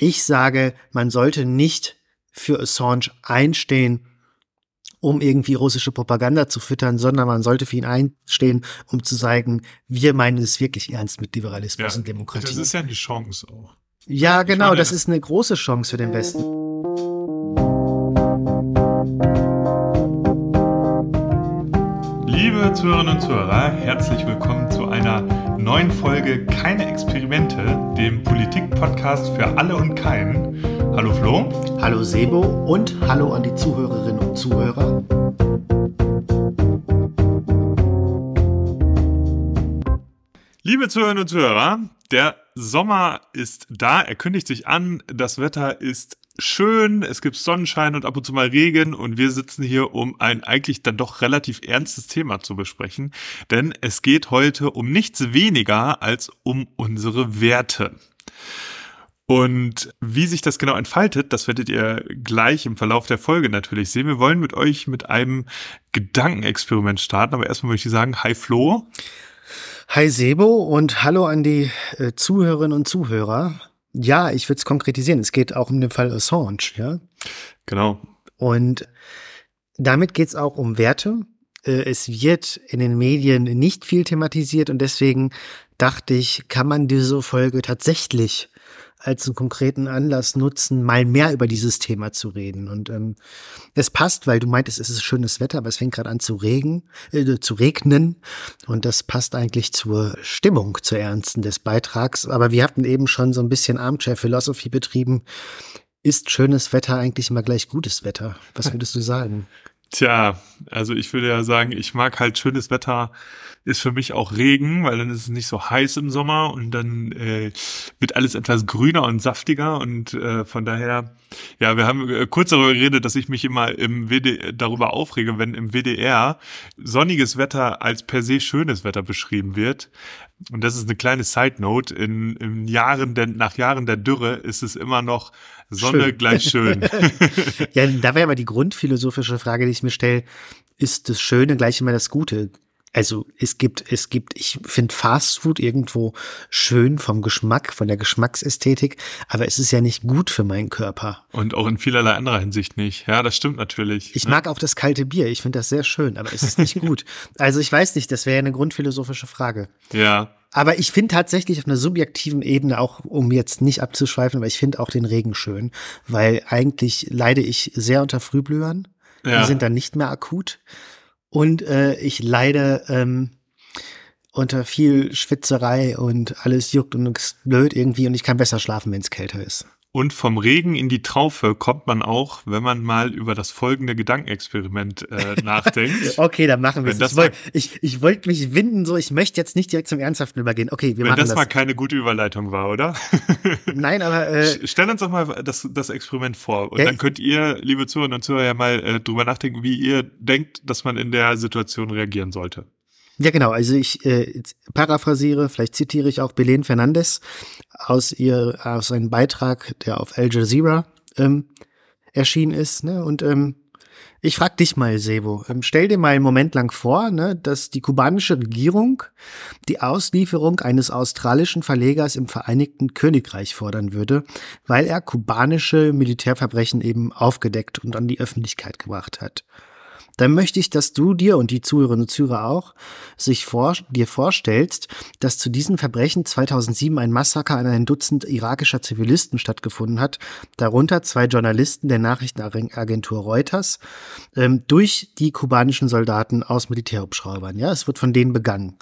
Ich sage, man sollte nicht für Assange einstehen, um irgendwie russische Propaganda zu füttern, sondern man sollte für ihn einstehen, um zu sagen, wir meinen es wirklich ernst mit Liberalismus Ja, und Demokratie. Das ist ja die Chance auch. ja, genau, meine, das das- ist eine große Chance für den Westen. Liebe Zuhörerinnen und Zuhörer, herzlich willkommen zu einer neuen Folge Keine Experimente, dem Politik-Podcast für alle und keinen. Hallo Flo. Hallo Sebo und hallo an die Zuhörerinnen und Zuhörer. Liebe Zuhörerinnen und Zuhörer, der Sommer ist da, er kündigt sich an, das Wetter ist schön, es gibt Sonnenschein und ab und zu mal Regen und wir sitzen hier, um ein eigentlich dann doch relativ ernstes Thema zu besprechen, denn es geht heute um nichts weniger als um unsere Werte. Und wie sich das genau entfaltet, das werdet ihr gleich im Verlauf der Folge natürlich sehen. Wir wollen mit euch mit einem Gedankenexperiment starten, aber erstmal möchte ich sagen, hi Flo. Hi Sebo und hallo an die äh, Zuhörerinnen und Zuhörer. Ja, ich würde es konkretisieren. Es geht auch um den Fall Assange, ja. Genau. Und damit geht es auch um Werte. Äh, Es wird in den Medien nicht viel thematisiert und deswegen dachte ich, kann man diese Folge tatsächlich als einen konkreten Anlass nutzen, mal mehr über dieses Thema zu reden. Und ähm, es passt, weil du meintest, es ist schönes Wetter, aber es fängt gerade an zu regen, äh, zu regnen. Und das passt eigentlich zur Stimmung, zur Ernsten des Beitrags. Aber wir hatten eben schon so ein bisschen Armchair-Philosophie betrieben. Ist schönes Wetter eigentlich immer gleich gutes Wetter? Was würdest du sagen? Tja, also ich würde ja sagen, ich mag halt schönes Wetter, ist für mich auch Regen, weil dann ist es nicht so heiß im Sommer und dann äh, wird alles etwas grüner und saftiger und äh, von daher, ja, wir haben äh, kurz darüber geredet, dass ich mich immer im WD darüber aufrege, wenn im WDR sonniges Wetter als per se schönes Wetter beschrieben wird. Und das ist eine kleine Side Note. In, in Jahren der, nach Jahren der Dürre ist es immer noch Sonne Schön. gleich schön. Ja, da wäre aber die grundphilosophische Frage, die ich mir stelle, ist das Schöne gleich immer das Gute? Also es gibt, es gibt, ich finde Fast Food irgendwo schön vom Geschmack, von der Geschmacksästhetik, aber es ist ja nicht gut für meinen Körper. Und auch in vielerlei anderer Hinsicht nicht. Ja, das stimmt natürlich. Ich ne? mag auch das kalte Bier, ich finde das sehr schön, aber es ist nicht gut. Also ich weiß nicht, das wäre ja eine grundphilosophische Frage. Ja, Aber ich finde tatsächlich auf einer subjektiven Ebene, auch um jetzt nicht abzuschweifen, aber ich finde auch den Regen schön, weil eigentlich leide ich sehr unter Frühblühern. Ja. Die sind dann nicht mehr akut. Und äh, ich leide ähm, unter viel Schwitzerei und alles juckt und ist blöd irgendwie und ich kann besser schlafen, wenn es kälter ist. Und vom Regen in die Traufe kommt man auch, wenn man mal über das folgende Gedankenexperiment äh, nachdenkt. Okay, dann machen wir Wenn es. das Ich wollte ich, ich wollt mich winden, so ich möchte jetzt nicht direkt zum Ernsthaften übergehen. Okay, wir Wenn machen das das. mal keine gute Überleitung war, oder? Nein, aber äh, Stell uns doch mal das, das Experiment vor. Und Ja, dann könnt ihr, liebe Zuhörerinnen und Zuhörer, ja mal äh, drüber nachdenken, wie ihr denkt, dass man in der Situation reagieren sollte. Ja, genau. Also ich äh, paraphrasiere, vielleicht zitiere ich auch Belen Fernandes aus ihr aus einem Beitrag, der auf Al Jazeera ähm, erschienen ist. Ne? Und ähm, ich frag dich mal, Sebo, ähm, stell dir mal einen Moment lang vor, ne, dass die kubanische Regierung die Auslieferung eines australischen Verlegers im Vereinigten Königreich fordern würde, weil er kubanische Militärverbrechen eben aufgedeckt und an die Öffentlichkeit gebracht hat dann möchte ich, dass du dir und die Zuhörerinnen und Zuhörer auch sich vor, dir vorstellst, dass zu diesen Verbrechen 2007 ein Massaker an ein Dutzend irakischer Zivilisten stattgefunden hat, darunter zwei Journalisten der Nachrichtenagentur Reuters, ähm, durch die kubanischen Soldaten aus Militärhubschraubern. Ja, es wird von denen begangen.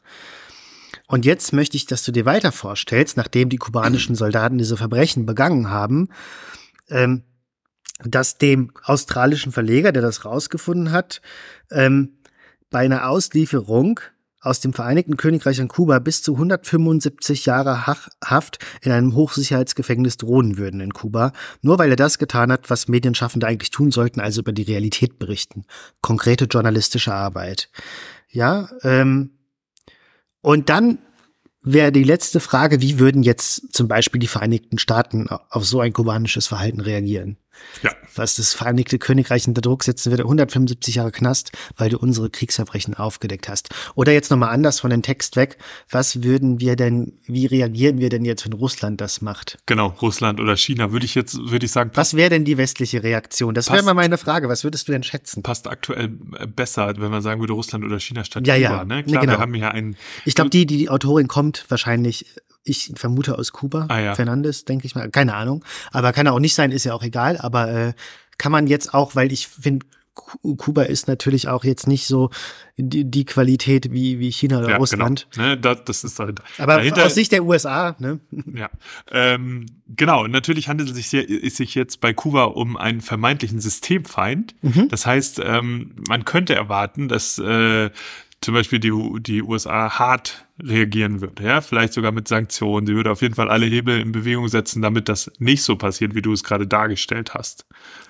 Und jetzt möchte ich, dass du dir weiter vorstellst, nachdem die kubanischen Soldaten diese Verbrechen begangen haben, ähm, dass dem australischen Verleger, der das rausgefunden hat, ähm, bei einer Auslieferung aus dem Vereinigten Königreich an Kuba bis zu 175 Jahre Haft in einem Hochsicherheitsgefängnis drohen würden in Kuba, nur weil er das getan hat, was Medienschaffende eigentlich tun sollten, also über die Realität berichten. Konkrete journalistische Arbeit. Ja, ähm, und dann wäre die letzte Frage, wie würden jetzt zum Beispiel die Vereinigten Staaten auf so ein kubanisches Verhalten reagieren? Ja. Was das Vereinigte Königreich unter Druck setzen würde, 175 Jahre Knast, weil du unsere Kriegsverbrechen aufgedeckt hast. Oder jetzt nochmal anders von den Text weg. Was würden wir denn, wie reagieren wir denn jetzt, wenn Russland das macht? Genau, Russland oder China, würde ich jetzt, würde ich sagen. Was wäre denn die westliche Reaktion? Das wäre mal meine Frage. Was würdest du denn schätzen? Passt aktuell äh, besser, wenn man sagen würde, Russland oder China statt ja, Kuba, ja. ne? Nee, Klar, genau. wir haben ja einen. Ich glaube, die, die, die Autorin kommt wahrscheinlich, ich vermute aus Kuba, Ah, ja. Fernandes, denke ich mal, keine Ahnung. Aber kann er auch nicht sein, ist ja auch egal. Aber äh, kann man jetzt auch, weil ich finde, Kuba ist natürlich auch jetzt nicht so die, die Qualität wie, wie China oder ja, Russland. Genau, ne? das, das ist halt. Aber dahinter, aus Sicht der USA, ne? Ja, ähm, genau. Natürlich handelt es sich, sehr, es sich jetzt bei Kuba um einen vermeintlichen Systemfeind. Mhm. Das heißt, ähm, man könnte erwarten, dass äh, zum Beispiel die, die USA hart reagieren würde, ja, vielleicht sogar mit Sanktionen. Sie würde auf jeden Fall alle Hebel in Bewegung setzen, damit das nicht so passiert, wie du es gerade dargestellt hast.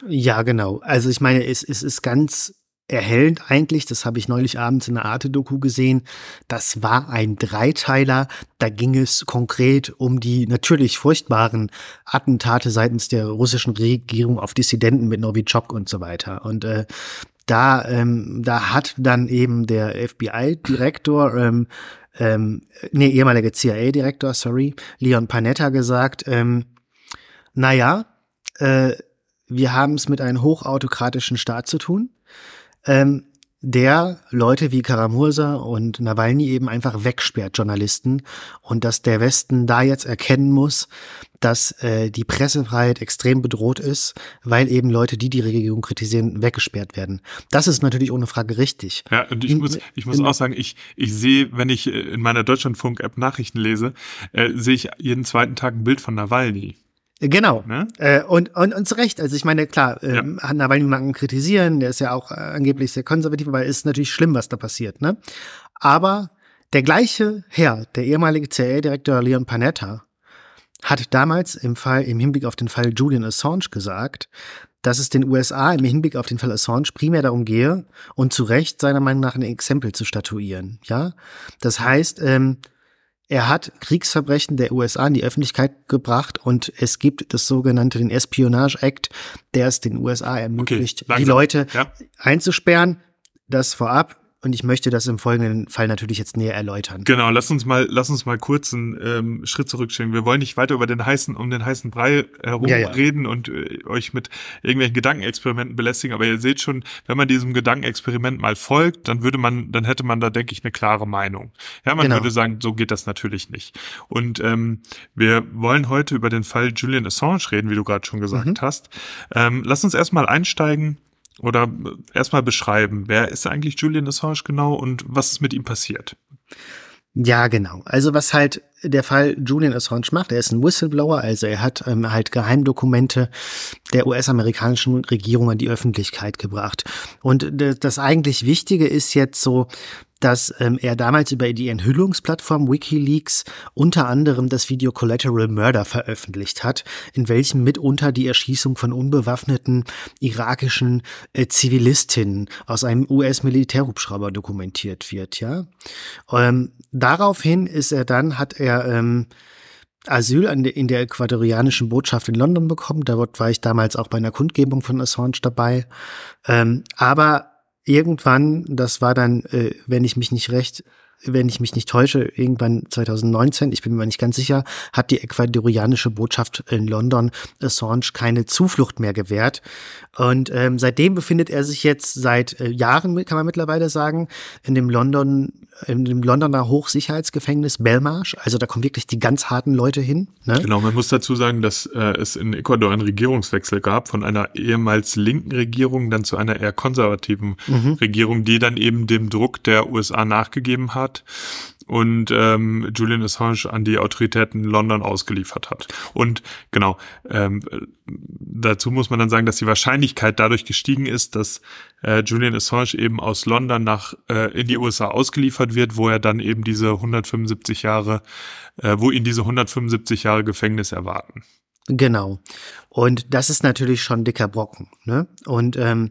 Ja, genau. Also ich meine, es, es ist ganz erhellend eigentlich, das habe ich neulich abends in der Arte-Doku gesehen, das war ein Dreiteiler, da ging es konkret um die natürlich furchtbaren Attentate seitens der russischen Regierung auf Dissidenten mit Novichok und so weiter. Und äh, da, ähm, da hat dann eben der FBI-Direktor, ähm, ähm, nee, ehemaliger CIA-Direktor, sorry, Leon Panetta gesagt, ähm, naja, äh, wir haben es mit einem hochautokratischen Staat zu tun, ähm, der Leute wie Karamursa und Nawalny eben einfach wegsperrt, Journalisten, und dass der Westen da jetzt erkennen muss, dass äh, die Pressefreiheit extrem bedroht ist, weil eben Leute, die die Regierung kritisieren, weggesperrt werden. Das ist natürlich ohne Frage richtig. Ja, und ich In- muss, ich muss in- auch sagen, ich, ich sehe, wenn ich äh, in meiner Deutschlandfunk-App Nachrichten lese, äh, sehe ich jeden zweiten Tag ein Bild von Nawalny. Genau. Ne? Äh, und, und, und zu Recht. Also ich meine, klar, ähm, hat Nawalny mag man kritisieren, der ist ja auch äh, angeblich sehr konservativ, aber ist natürlich schlimm, was da passiert. Ne? Aber der gleiche Herr, der ehemalige CIA-Direktor Leon Panetta, hat damals im Fall, im Hinblick auf den Fall Julian Assange gesagt, dass es den USA im Hinblick auf den Fall Assange primär darum gehe und zu Recht seiner Meinung nach ein Exempel zu statuieren. Ja, das heißt, ähm, er hat Kriegsverbrechen der USA in die Öffentlichkeit gebracht und es gibt das sogenannte den Espionage Act, der es den USA ermöglicht, die langsam. Leute Ja. einzusperren. Das vorab. Und ich möchte das im folgenden Fall natürlich jetzt näher erläutern. Genau, lass uns mal, lass uns mal kurz einen ähm, Schritt zurückstellen. Wir wollen nicht weiter über den heißen, um den heißen Brei herum Ja, ja. reden und äh, euch mit irgendwelchen Gedankenexperimenten belästigen. Aber ihr seht schon, wenn man diesem Gedankenexperiment mal folgt, dann würde man, dann hätte man da, denke ich, eine klare Meinung. Ja, man Genau. würde sagen, so geht das natürlich nicht. Und ähm, wir wollen heute über den Fall Julian Assange reden, wie du gerade schon gesagt Mhm. hast. Ähm, lass uns erstmal einsteigen oder äh, erstmal beschreiben, wer ist eigentlich Julian Assange genau und was ist mit ihm passiert? Ja, genau. Also was halt der Fall Julian Assange macht, er ist ein Whistleblower, also er hat ähm, halt Geheimdokumente der US-amerikanischen Regierung an die Öffentlichkeit gebracht. Und das eigentlich Wichtige ist jetzt so, dass ähm, er damals über die Enthüllungsplattform WikiLeaks unter anderem das Video Collateral Murder veröffentlicht hat, in welchem mitunter die Erschießung von unbewaffneten irakischen äh, Zivilistinnen aus einem US-Militärhubschrauber dokumentiert wird, ja. Ähm, daraufhin ist er dann, hat er ähm, Asyl in der äquatorianischen Botschaft in London bekommen. Da war ich damals auch bei einer Kundgebung von Assange dabei. Ähm, aber irgendwann, das war dann, äh, wenn ich mich nicht recht, wenn ich mich nicht täusche, irgendwann 2019, ich bin mir nicht ganz sicher, hat die ecuadorianische Botschaft in London Assange keine Zuflucht mehr gewährt. Und ähm, seitdem befindet er sich jetzt seit äh, Jahren, kann man mittlerweile sagen, in dem London, in dem Londoner Hochsicherheitsgefängnis Belmarsh. Also da kommen wirklich die ganz harten Leute hin. Ne? Genau, man muss dazu sagen, dass äh, es in Ecuador einen Regierungswechsel gab von einer ehemals linken Regierung dann zu einer eher konservativen Regierung, die dann eben dem Druck der USA nachgegeben hat und ähm, Julian Assange an die Autoritäten London ausgeliefert hat. Und genau, ähm, dazu muss man dann sagen, dass die Wahrscheinlichkeit dadurch gestiegen ist, dass äh, Julian Assange eben aus London nach äh, in die USA ausgeliefert wird, wo er dann eben diese 175 Jahre, äh, wo ihn diese 175 Jahre Gefängnis erwarten. Genau. Und das ist natürlich schon dicker Brocken. Ne? Und ähm,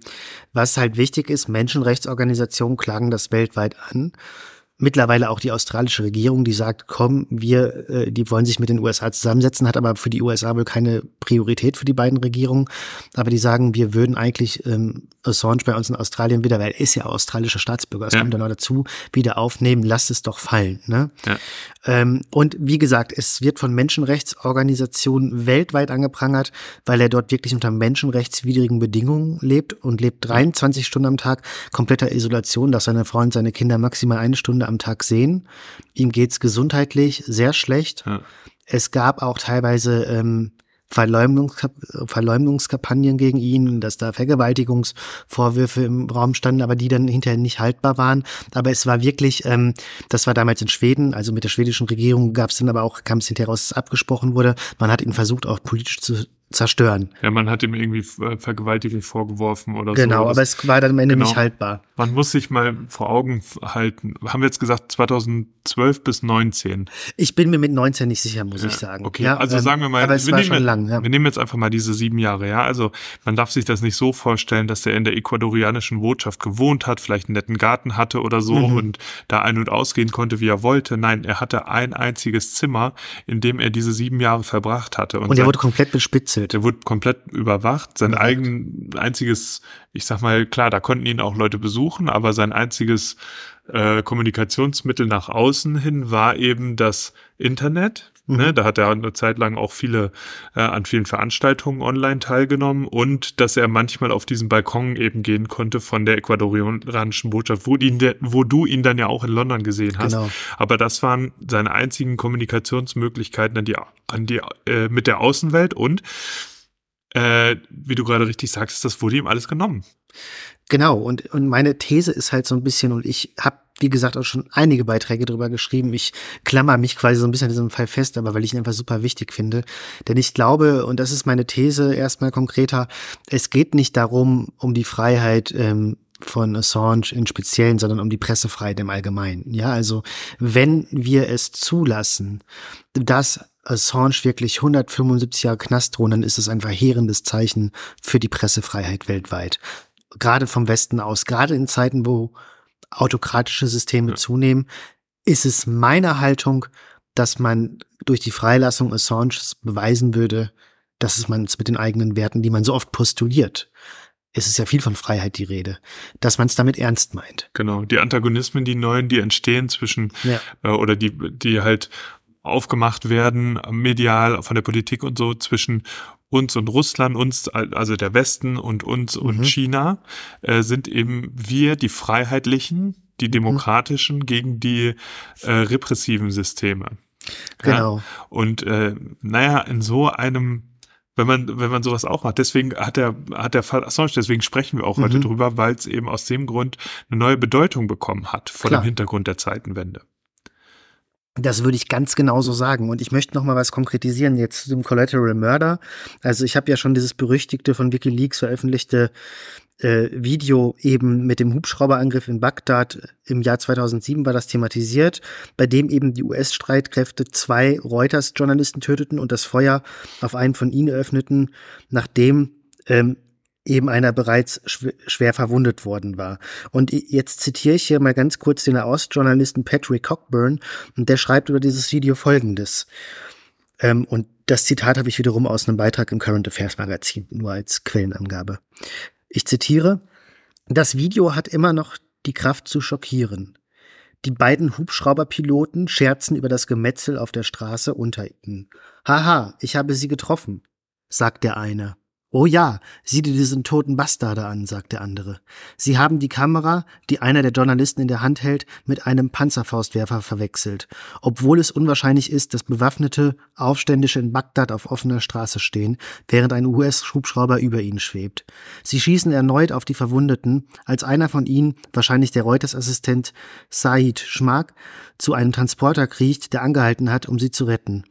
was halt wichtig ist, Menschenrechtsorganisationen klagen das weltweit an. mittlerweile auch die australische Regierung, die sagt, komm, wir, äh, die wollen sich mit den USA zusammensetzen, hat aber für die USA wohl keine Priorität für die beiden Regierungen. Aber die sagen, wir würden eigentlich ähm, Assange bei uns in Australien wieder, weil er ist ja australischer Staatsbürger, das ja. kommt dann noch dazu, wieder aufnehmen, lasst es doch fallen. Ne? Ja. Ähm, und wie gesagt, es wird von Menschenrechtsorganisationen weltweit angeprangert, weil er dort wirklich unter menschenrechtswidrigen Bedingungen lebt und lebt 23 Stunden am Tag kompletter Isolation, dass seine Frau und seine Kinder maximal eine Stunde am Tag sehen. Ihm geht's gesundheitlich sehr schlecht. Ja. Es gab auch teilweise ähm, Verleumdungskap Verleumdungskampagnen gegen ihn, dass da Vergewaltigungsvorwürfe im Raum standen, aber die dann hinterher nicht haltbar waren. Aber es war wirklich, ähm, das war damals in Schweden, also mit der schwedischen Regierung gab es dann aber auch, kam es hinterher raus, dass es abgesprochen wurde. Man hat ihn versucht, auch politisch zu zerstören. Ja, man hat ihm irgendwie äh, Vergewaltigung vorgeworfen oder genau, so. Genau, aber es war dann am Ende genau. nicht haltbar. Man muss sich mal vor Augen halten. Haben wir jetzt gesagt 2012 bis 19? Ich bin mir mit 19 nicht sicher, muss ja, ich sagen. Okay, ja, also ähm, sagen wir mal, aber es wir, war nehmen, schon lang, ja. wir nehmen jetzt einfach mal diese sieben Jahre, ja. Also man darf sich das nicht so vorstellen, dass er in der ecuadorianischen Botschaft gewohnt hat, vielleicht einen netten Garten hatte oder so mhm. und da ein- und ausgehen konnte, wie er wollte. Nein, er hatte ein einziges Zimmer, in dem er diese sieben Jahre verbracht hatte. Und, und er wurde komplett bespitzelt. Er wurde komplett überwacht. Sein überwacht. eigen einziges, ich sag mal, klar, da konnten ihn auch Leute besuchen, aber sein einziges äh, Kommunikationsmittel nach außen hin war eben das Internet. Mhm. Ne, da hat er eine Zeit lang auch viele äh, an vielen Veranstaltungen online teilgenommen und dass er manchmal auf diesen Balkon eben gehen konnte von der ecuadorianischen Botschaft, wo, ihn wo du ihn dann ja auch in London gesehen hast. Genau. Aber das waren seine einzigen Kommunikationsmöglichkeiten an die, an die, äh, mit der Außenwelt und äh, wie du gerade richtig sagst, das wurde ihm alles genommen. Genau, und, und meine These ist halt so ein bisschen, und ich habe, wie gesagt, auch schon einige Beiträge darüber geschrieben. Ich klammer mich quasi so ein bisschen an diesem Fall fest, aber weil ich ihn einfach super wichtig finde. Denn ich glaube, und das ist meine These erstmal konkreter, es geht nicht darum, um die Freiheit ähm, von Assange in Speziellen, sondern um die Pressefreiheit im Allgemeinen. Ja, also wenn wir es zulassen, dass Assange wirklich 175 Jahre Knast drohen, dann ist es ein verheerendes Zeichen für die Pressefreiheit weltweit. Gerade vom Westen aus, gerade in Zeiten, wo autokratische Systeme ja. zunehmen, ist es meine Haltung, dass man durch die Freilassung Assanges beweisen würde, dass es man es mit den eigenen Werten, die man so oft postuliert, es ist ja viel von Freiheit die Rede, dass man es damit ernst meint. Genau, die Antagonismen, die neuen, die entstehen zwischen ja. äh, oder die, die halt aufgemacht werden, medial, von der Politik und so, zwischen uns und Russland, uns, also der Westen und uns mhm. und China, äh, sind eben wir, die Freiheitlichen, die mhm. Demokratischen mhm. gegen die äh, repressiven Systeme. Genau. Ja? Und äh, naja, in so einem wenn man, wenn man sowas auch macht. Deswegen hat der, hat der Fall Assange, deswegen sprechen wir auch mhm. heute drüber, weil es eben aus dem Grund eine neue Bedeutung bekommen hat vor Klar. dem Hintergrund der Zeitenwende. Das würde ich ganz genauso sagen. Und ich möchte noch mal was konkretisieren jetzt zu dem Collateral Murder. Also ich habe ja schon dieses berüchtigte von WikiLeaks veröffentlichte äh, Video eben mit dem Hubschrauberangriff in Bagdad im Jahr 2007 war das thematisiert, bei dem eben die US-Streitkräfte zwei Reuters-Journalisten töteten und das Feuer auf einen von ihnen eröffneten, nachdem ähm, eben einer bereits schwer verwundet worden war. Und jetzt zitiere ich hier mal ganz kurz den Ostjournalisten Patrick Cockburn und der schreibt über dieses Video Folgendes. Ähm, und das Zitat habe ich wiederum aus einem Beitrag im Current Affairs Magazin, nur als Quellenangabe. Ich zitiere, das Video hat immer noch die Kraft zu schockieren. Die beiden Hubschrauberpiloten scherzen über das Gemetzel auf der Straße unter ihnen. Haha, ich habe sie getroffen, sagt der eine. Oh ja, sieh dir diesen toten Bastarde an, sagt der andere. Sie haben die Kamera, die einer der Journalisten in der Hand hält, mit einem Panzerfaustwerfer verwechselt, obwohl es unwahrscheinlich ist, dass bewaffnete Aufständische in Bagdad auf offener Straße stehen, während ein US-Hubschrauber über ihnen schwebt. Sie schießen erneut auf die Verwundeten, als einer von ihnen, wahrscheinlich der Reuters-Assistent Said Schmak, zu einem Transporter kriecht, der angehalten hat, um sie zu retten.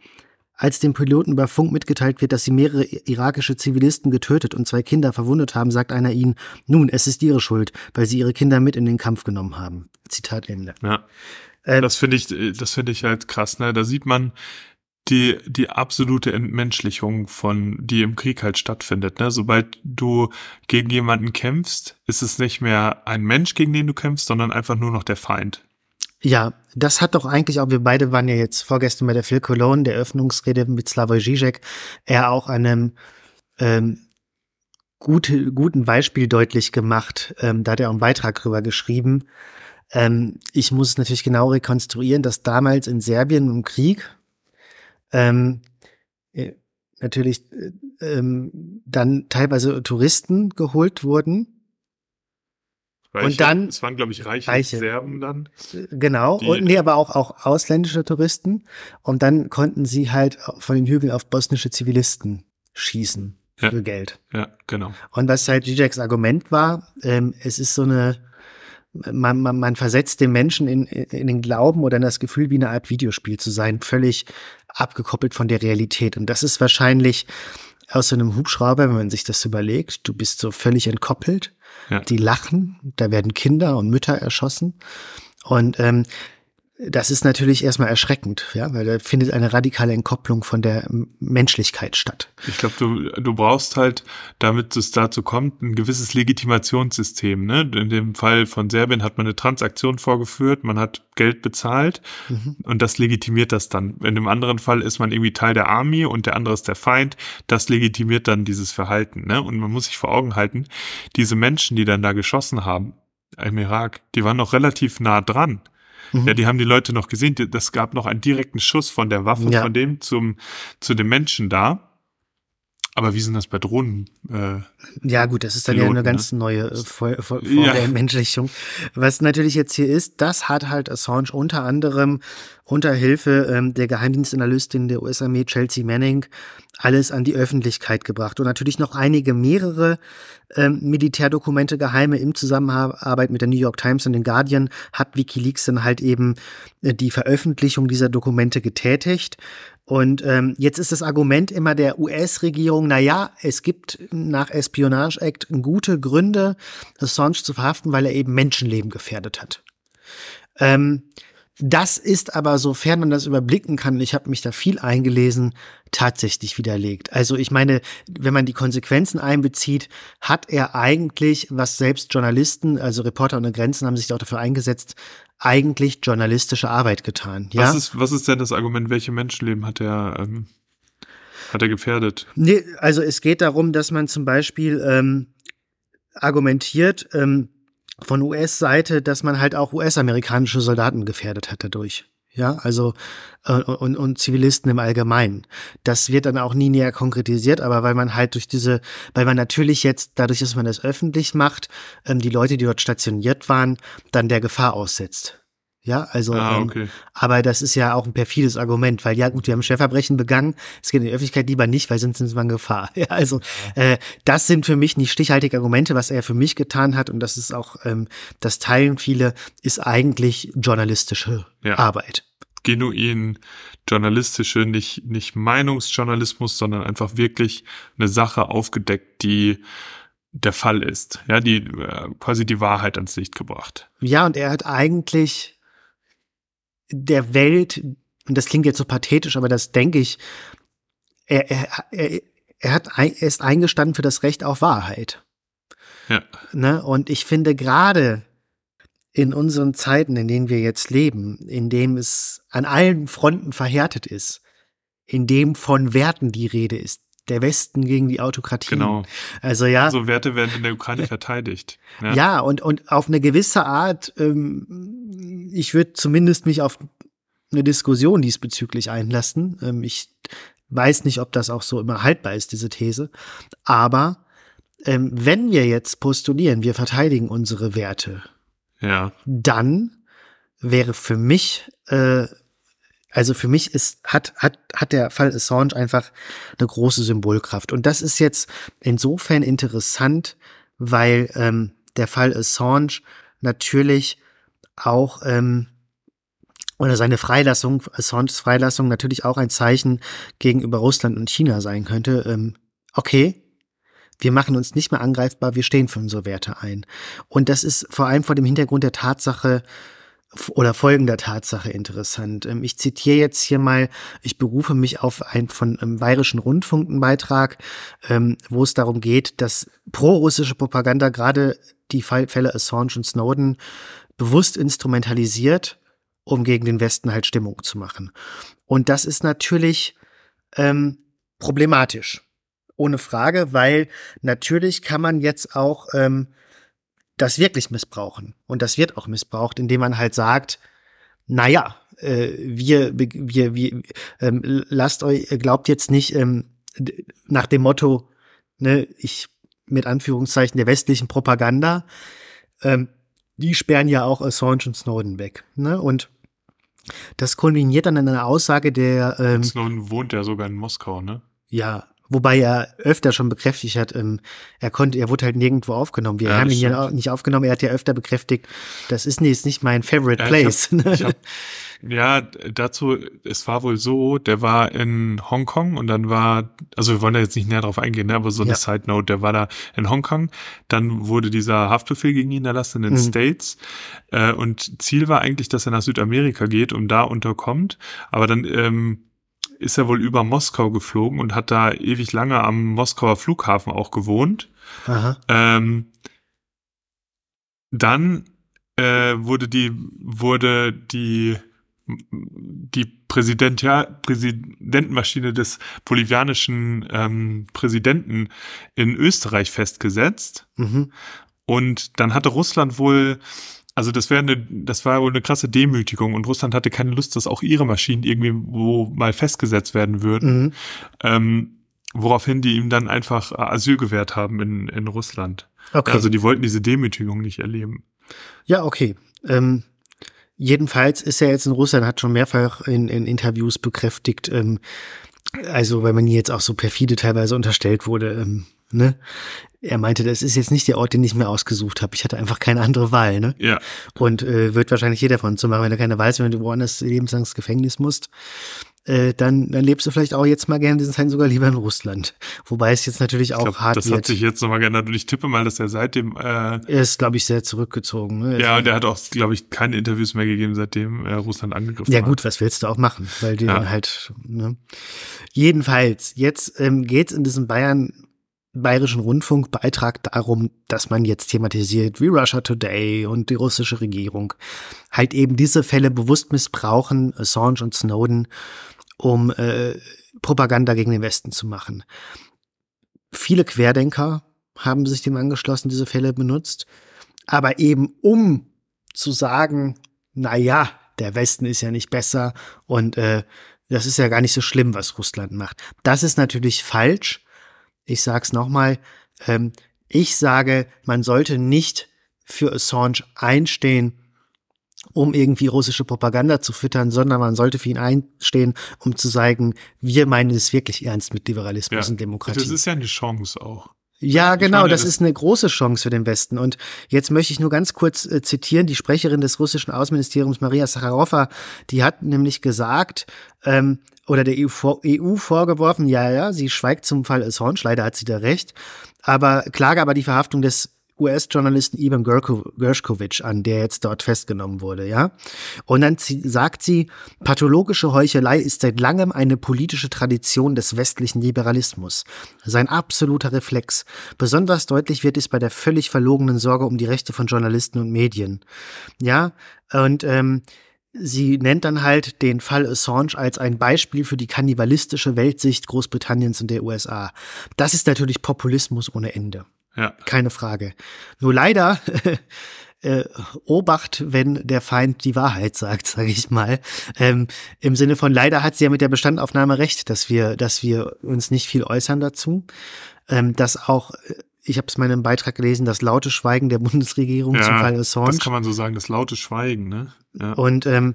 Als dem Piloten über Funk mitgeteilt wird, dass sie mehrere irakische Zivilisten getötet und zwei Kinder verwundet haben, sagt einer ihnen, nun, es ist ihre Schuld, weil sie ihre Kinder mit in den Kampf genommen haben. Zitat Ende. Ja. Äh, das finde ich, das finde ich halt krass, ne? Da sieht man die, die absolute Entmenschlichung von, die im Krieg halt stattfindet, ne? Sobald du gegen jemanden kämpfst, ist es nicht mehr ein Mensch, gegen den du kämpfst, sondern einfach nur noch der Feind. Ja, das hat doch eigentlich auch, wir beide waren ja jetzt vorgestern bei der Phil Cologne, der Öffnungsrede mit Slavoj Žižek, er auch einem ähm, gute, guten Beispiel deutlich gemacht. Ähm, da hat er auch einen Beitrag drüber geschrieben. Ähm, ich muss es natürlich genau rekonstruieren, dass damals in Serbien im Krieg ähm, äh, natürlich äh, ähm, dann teilweise Touristen geholt wurden. Reiche, und dann es waren glaube ich reiche, Reiche. Serben dann. Genau, Die- und nee, aber auch, auch ausländische Touristen. Und dann konnten sie halt von den Hügeln auf bosnische Zivilisten schießen Ja. für Geld. Ja, genau. Und was halt Zizeks Argument war, ähm, es ist so eine, man, man, man versetzt den Menschen in, in den Glauben oder in das Gefühl, wie eine Art Videospiel zu sein, völlig abgekoppelt von der Realität. Und das ist wahrscheinlich aus so einem Hubschrauber, wenn man sich das überlegt, du bist so völlig entkoppelt. Ja. Die lachen, da werden Kinder und Mütter erschossen. Und ähm, das ist natürlich erstmal erschreckend, ja, weil da findet eine radikale Entkopplung von der Menschlichkeit statt. Ich glaube, du, du brauchst halt, damit es dazu kommt, ein gewisses Legitimationssystem. Ne? In dem Fall von Serbien hat man eine Transaktion vorgeführt, man hat Geld bezahlt und das legitimiert das dann. In dem anderen Fall ist man irgendwie Teil der Army und der andere ist der Feind. Das legitimiert dann dieses Verhalten. Ne? Und man muss sich vor Augen halten, diese Menschen, die dann da geschossen haben im Irak, die waren noch relativ nah dran. Mhm. Ja, die haben die Leute noch gesehen. Das gab noch einen direkten Schuss von der Waffe Ja. von dem zum zu dem Menschen da. Aber wie sind das bei Drohnen? Äh, Ja, gut, das ist dann ja Piloten, eine ne? ganz neue äh, Form Form Ja. der Entmenschlichung. Was natürlich jetzt hier ist, das hat halt Assange unter anderem unter Hilfe ähm, der Geheimdienstanalystin der US-Armee Chelsea Manning alles an die Öffentlichkeit gebracht und natürlich noch einige mehrere ähm, Militärdokumente geheime im Zusammenarbeit mit der New York Times und den Guardian hat WikiLeaks dann halt eben äh, die Veröffentlichung dieser Dokumente getätigt. Und ähm, jetzt ist das Argument immer der US-Regierung, na ja, es gibt nach Espionage Act gute Gründe, Assange zu verhaften, weil er eben Menschenleben gefährdet hat. Ähm, das ist aber, sofern man das überblicken kann, und ich habe mich da viel eingelesen, tatsächlich widerlegt. Also ich meine, wenn man die Konsequenzen einbezieht, hat er eigentlich, was selbst Journalisten, also Reporter ohne Grenzen haben sich auch dafür eingesetzt, eigentlich journalistische Arbeit getan. Ja? was, ist, was ist denn das Argument? Welche Menschenleben hat er, ähm, hat er gefährdet? Nee, also es geht darum, dass man zum Beispiel ähm, argumentiert ähm, von US-Seite, dass man halt auch US-amerikanische Soldaten gefährdet hat dadurch. Ja, also äh, und, und Zivilisten im Allgemeinen. Das wird dann auch nie näher konkretisiert, aber weil man halt durch diese, weil man natürlich jetzt, dadurch, dass man das öffentlich macht, ähm, die Leute, die dort stationiert waren, dann der Gefahr aussetzt. Ja, also Ah, ähm, okay. aber das ist ja auch ein perfides Argument, weil ja gut, wir haben Schwerverbrechen begangen, es geht in die Öffentlichkeit lieber nicht, weil sonst sind wir in Gefahr. Ja, also äh, das sind für mich nicht stichhaltige Argumente, was er für mich getan hat und das ist auch, ähm, das teilen viele, ist eigentlich journalistische Ja. Arbeit. Genuin journalistische, nicht, nicht Meinungsjournalismus, sondern einfach wirklich eine Sache aufgedeckt, die der Fall ist. Ja, die äh, quasi die Wahrheit ans Licht gebracht. Ja, und er hat eigentlich der Welt, und das klingt jetzt so pathetisch, aber das denke ich, er, er, er, er, hat, er ist eingestanden für das Recht auf Wahrheit. Ja. Ne? Und ich finde gerade in unseren Zeiten, in denen wir jetzt leben, in dem es an allen Fronten verhärtet ist, in dem von Werten die Rede ist, der Westen gegen die Autokratie. Genau. Also ja. So Werte werden in der Ukraine verteidigt. Ja. Ja, und, und auf eine gewisse Art, ähm, ich würde zumindest mich auf eine Diskussion diesbezüglich einlassen. Ähm, ich weiß nicht, ob das auch so immer haltbar ist, diese These. Aber ähm, wenn wir jetzt postulieren, wir verteidigen unsere Werte, ja. dann wäre für mich, äh, also für mich ist, hat, hat, hat der Fall Assange einfach eine große Symbolkraft. Und das ist jetzt insofern interessant, weil ähm, der Fall Assange natürlich auch ähm, oder seine Freilassung, Assanges Freilassung natürlich auch ein Zeichen gegenüber Russland und China sein könnte. Ähm, okay, wir machen uns nicht mehr angreifbar, wir stehen für unsere Werte ein. Und das ist vor allem vor dem Hintergrund der Tatsache oder folgender Tatsache interessant. Ähm, Ich zitiere jetzt hier mal, ich berufe mich auf einen von einem bayerischen Rundfunk einen Beitrag, ähm, wo es darum geht, dass prorussische Propaganda gerade die Fälle Assange und Snowden bewusst instrumentalisiert, um gegen den Westen halt Stimmung zu machen. Und das ist natürlich ähm, problematisch. Ohne Frage, weil natürlich kann man jetzt auch ähm, das wirklich missbrauchen. Und das wird auch missbraucht, indem man halt sagt, naja, äh, wir, wir, wir ähm, lasst euch, glaubt jetzt nicht ähm, nach dem Motto, ne, ich mit Anführungszeichen der westlichen Propaganda, ähm, die sperren ja auch Assange und Snowden weg. Ne? Und das kulminiert dann in einer Aussage der ähm, Snowden wohnt ja sogar in Moskau, ne? Ja, Wobei er öfter schon bekräftigt hat, ähm, er konnte, er wurde halt nirgendwo aufgenommen. Wir ja, haben ihn stimmt. ja nicht aufgenommen. Er hat ja öfter bekräftigt, das ist nicht, nicht mein favorite ja, place. Ich hab, ich hab, ja, dazu, es war wohl so, der war in Hongkong und dann war, also wir wollen da jetzt nicht näher drauf eingehen, ne, aber so eine ja. Side Note, der war da in Hongkong, dann wurde dieser Haftbefehl gegen ihn erlassen in den mhm. States äh, und Ziel war eigentlich, dass er nach Südamerika geht und da unterkommt, aber dann ähm, ist er wohl über Moskau geflogen und hat da ewig lange am Moskauer Flughafen auch gewohnt. Ähm, dann äh, wurde die wurde die die Präsident, ja, Präsidentenmaschine des bolivianischen ähm, Präsidenten in Österreich festgesetzt. Mhm. Und dann hatte Russland wohl also das wäre eine, das war wohl eine krasse Demütigung und Russland hatte keine Lust, dass auch ihre Maschinen irgendwie wo mal festgesetzt werden würden. Mhm. Ähm, woraufhin die ihm dann einfach Asyl gewährt haben in, in Russland. Okay. Also die wollten diese Demütigung nicht erleben. Ja, okay. Ähm, jedenfalls ist er jetzt in Russland, hat schon mehrfach in, in Interviews bekräftigt, ähm, also weil man jetzt auch so perfide teilweise unterstellt wurde, ähm, ne? Er meinte, das ist jetzt nicht der Ort, den ich mir ausgesucht habe. Ich hatte einfach keine andere Wahl, ne? Ja. Und äh, wird wahrscheinlich jeder von zu machen, wenn du keine Wahl hast, wenn du woanders lebenslang ins Gefängnis musst. Äh, dann, dann lebst du vielleicht auch jetzt mal gerne diesen Zeit sogar lieber in Russland. Wobei es jetzt natürlich auch glaub, hart das wird. Das hat sich jetzt nochmal geändert und ich tippe mal, dass er seitdem äh, Er ist, glaube ich, sehr zurückgezogen. Ne? Ja, und er hat auch, glaube ich, keine Interviews mehr gegeben, seitdem äh, Russland angegriffen hat. Ja gut, was willst du auch machen? Weil die ja. halt, ne? Jedenfalls, jetzt ähm, geht's in diesem Bayern Bayerischen Rundfunkbeitrag darum, dass man jetzt thematisiert, wie Russia Today und die russische Regierung halt eben diese Fälle bewusst missbrauchen, Assange und Snowden, um äh, Propaganda gegen den Westen zu machen. Viele Querdenker haben sich dem angeschlossen, diese Fälle benutzt, aber eben um zu sagen, na ja, der Westen ist ja nicht besser und äh, das ist ja gar nicht so schlimm, was Russland macht. Das ist natürlich falsch ich sag's nochmal, ähm, ich sage, man sollte nicht für Assange einstehen, um irgendwie russische Propaganda zu füttern, sondern man sollte für ihn einstehen, um zu sagen, wir meinen es wirklich ernst mit Liberalismus ja, und Demokratie. Das ist ja eine Chance auch. Ja, genau, meine, das, das, ist eine große Chance für den Westen. Und jetzt möchte ich nur ganz kurz äh, zitieren, die Sprecherin des russischen Außenministeriums, Maria Sacharowa, die hat nämlich gesagt, ähm, oder der EU, EU vorgeworfen, ja, ja, sie schweigt zum Fall Assange, leider hat sie da recht, aber klage aber die Verhaftung des US-Journalisten Ivan Gershkovich an, der jetzt dort festgenommen wurde, ja. Und dann sagt sie, pathologische Heuchelei ist seit langem eine politische Tradition des westlichen Liberalismus. Sein absoluter Reflex. Besonders deutlich wird es bei der völlig verlogenen Sorge um die Rechte von Journalisten und Medien. Ja, und ähm, Sie nennt dann halt den Fall Assange als ein Beispiel für die kannibalistische Weltsicht Großbritanniens und der USA. Das ist natürlich Populismus ohne Ende. Ja. Keine Frage. Nur leider, äh, Obacht, wenn der Feind die Wahrheit sagt, sage ich mal. Ähm, Im Sinne von leider hat sie ja mit der Bestandaufnahme recht, dass wir, dass wir uns nicht viel äußern dazu. Ähm, dass auch äh, ich habe es mal in einem Beitrag gelesen, das laute Schweigen der Bundesregierung ja, zum Fall Assange. Das kann man so sagen, das laute Schweigen, ne? Ja. Und ähm,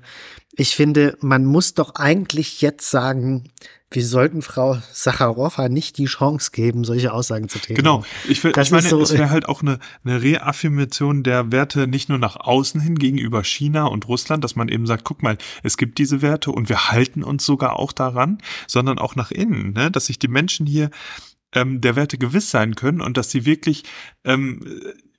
ich finde, man muss doch eigentlich jetzt sagen, wir sollten Frau Sacharowa nicht die Chance geben, solche Aussagen zu tätigen. Genau. Ich, will, ich meine, so, es wäre halt auch eine, eine Reaffirmation der Werte nicht nur nach außen hin gegenüber China und Russland, dass man eben sagt, guck mal, es gibt diese Werte und wir halten uns sogar auch daran, sondern auch nach innen, ne? dass sich die Menschen hier ähm, der Werte gewiss sein können und dass sie wirklich, ähm,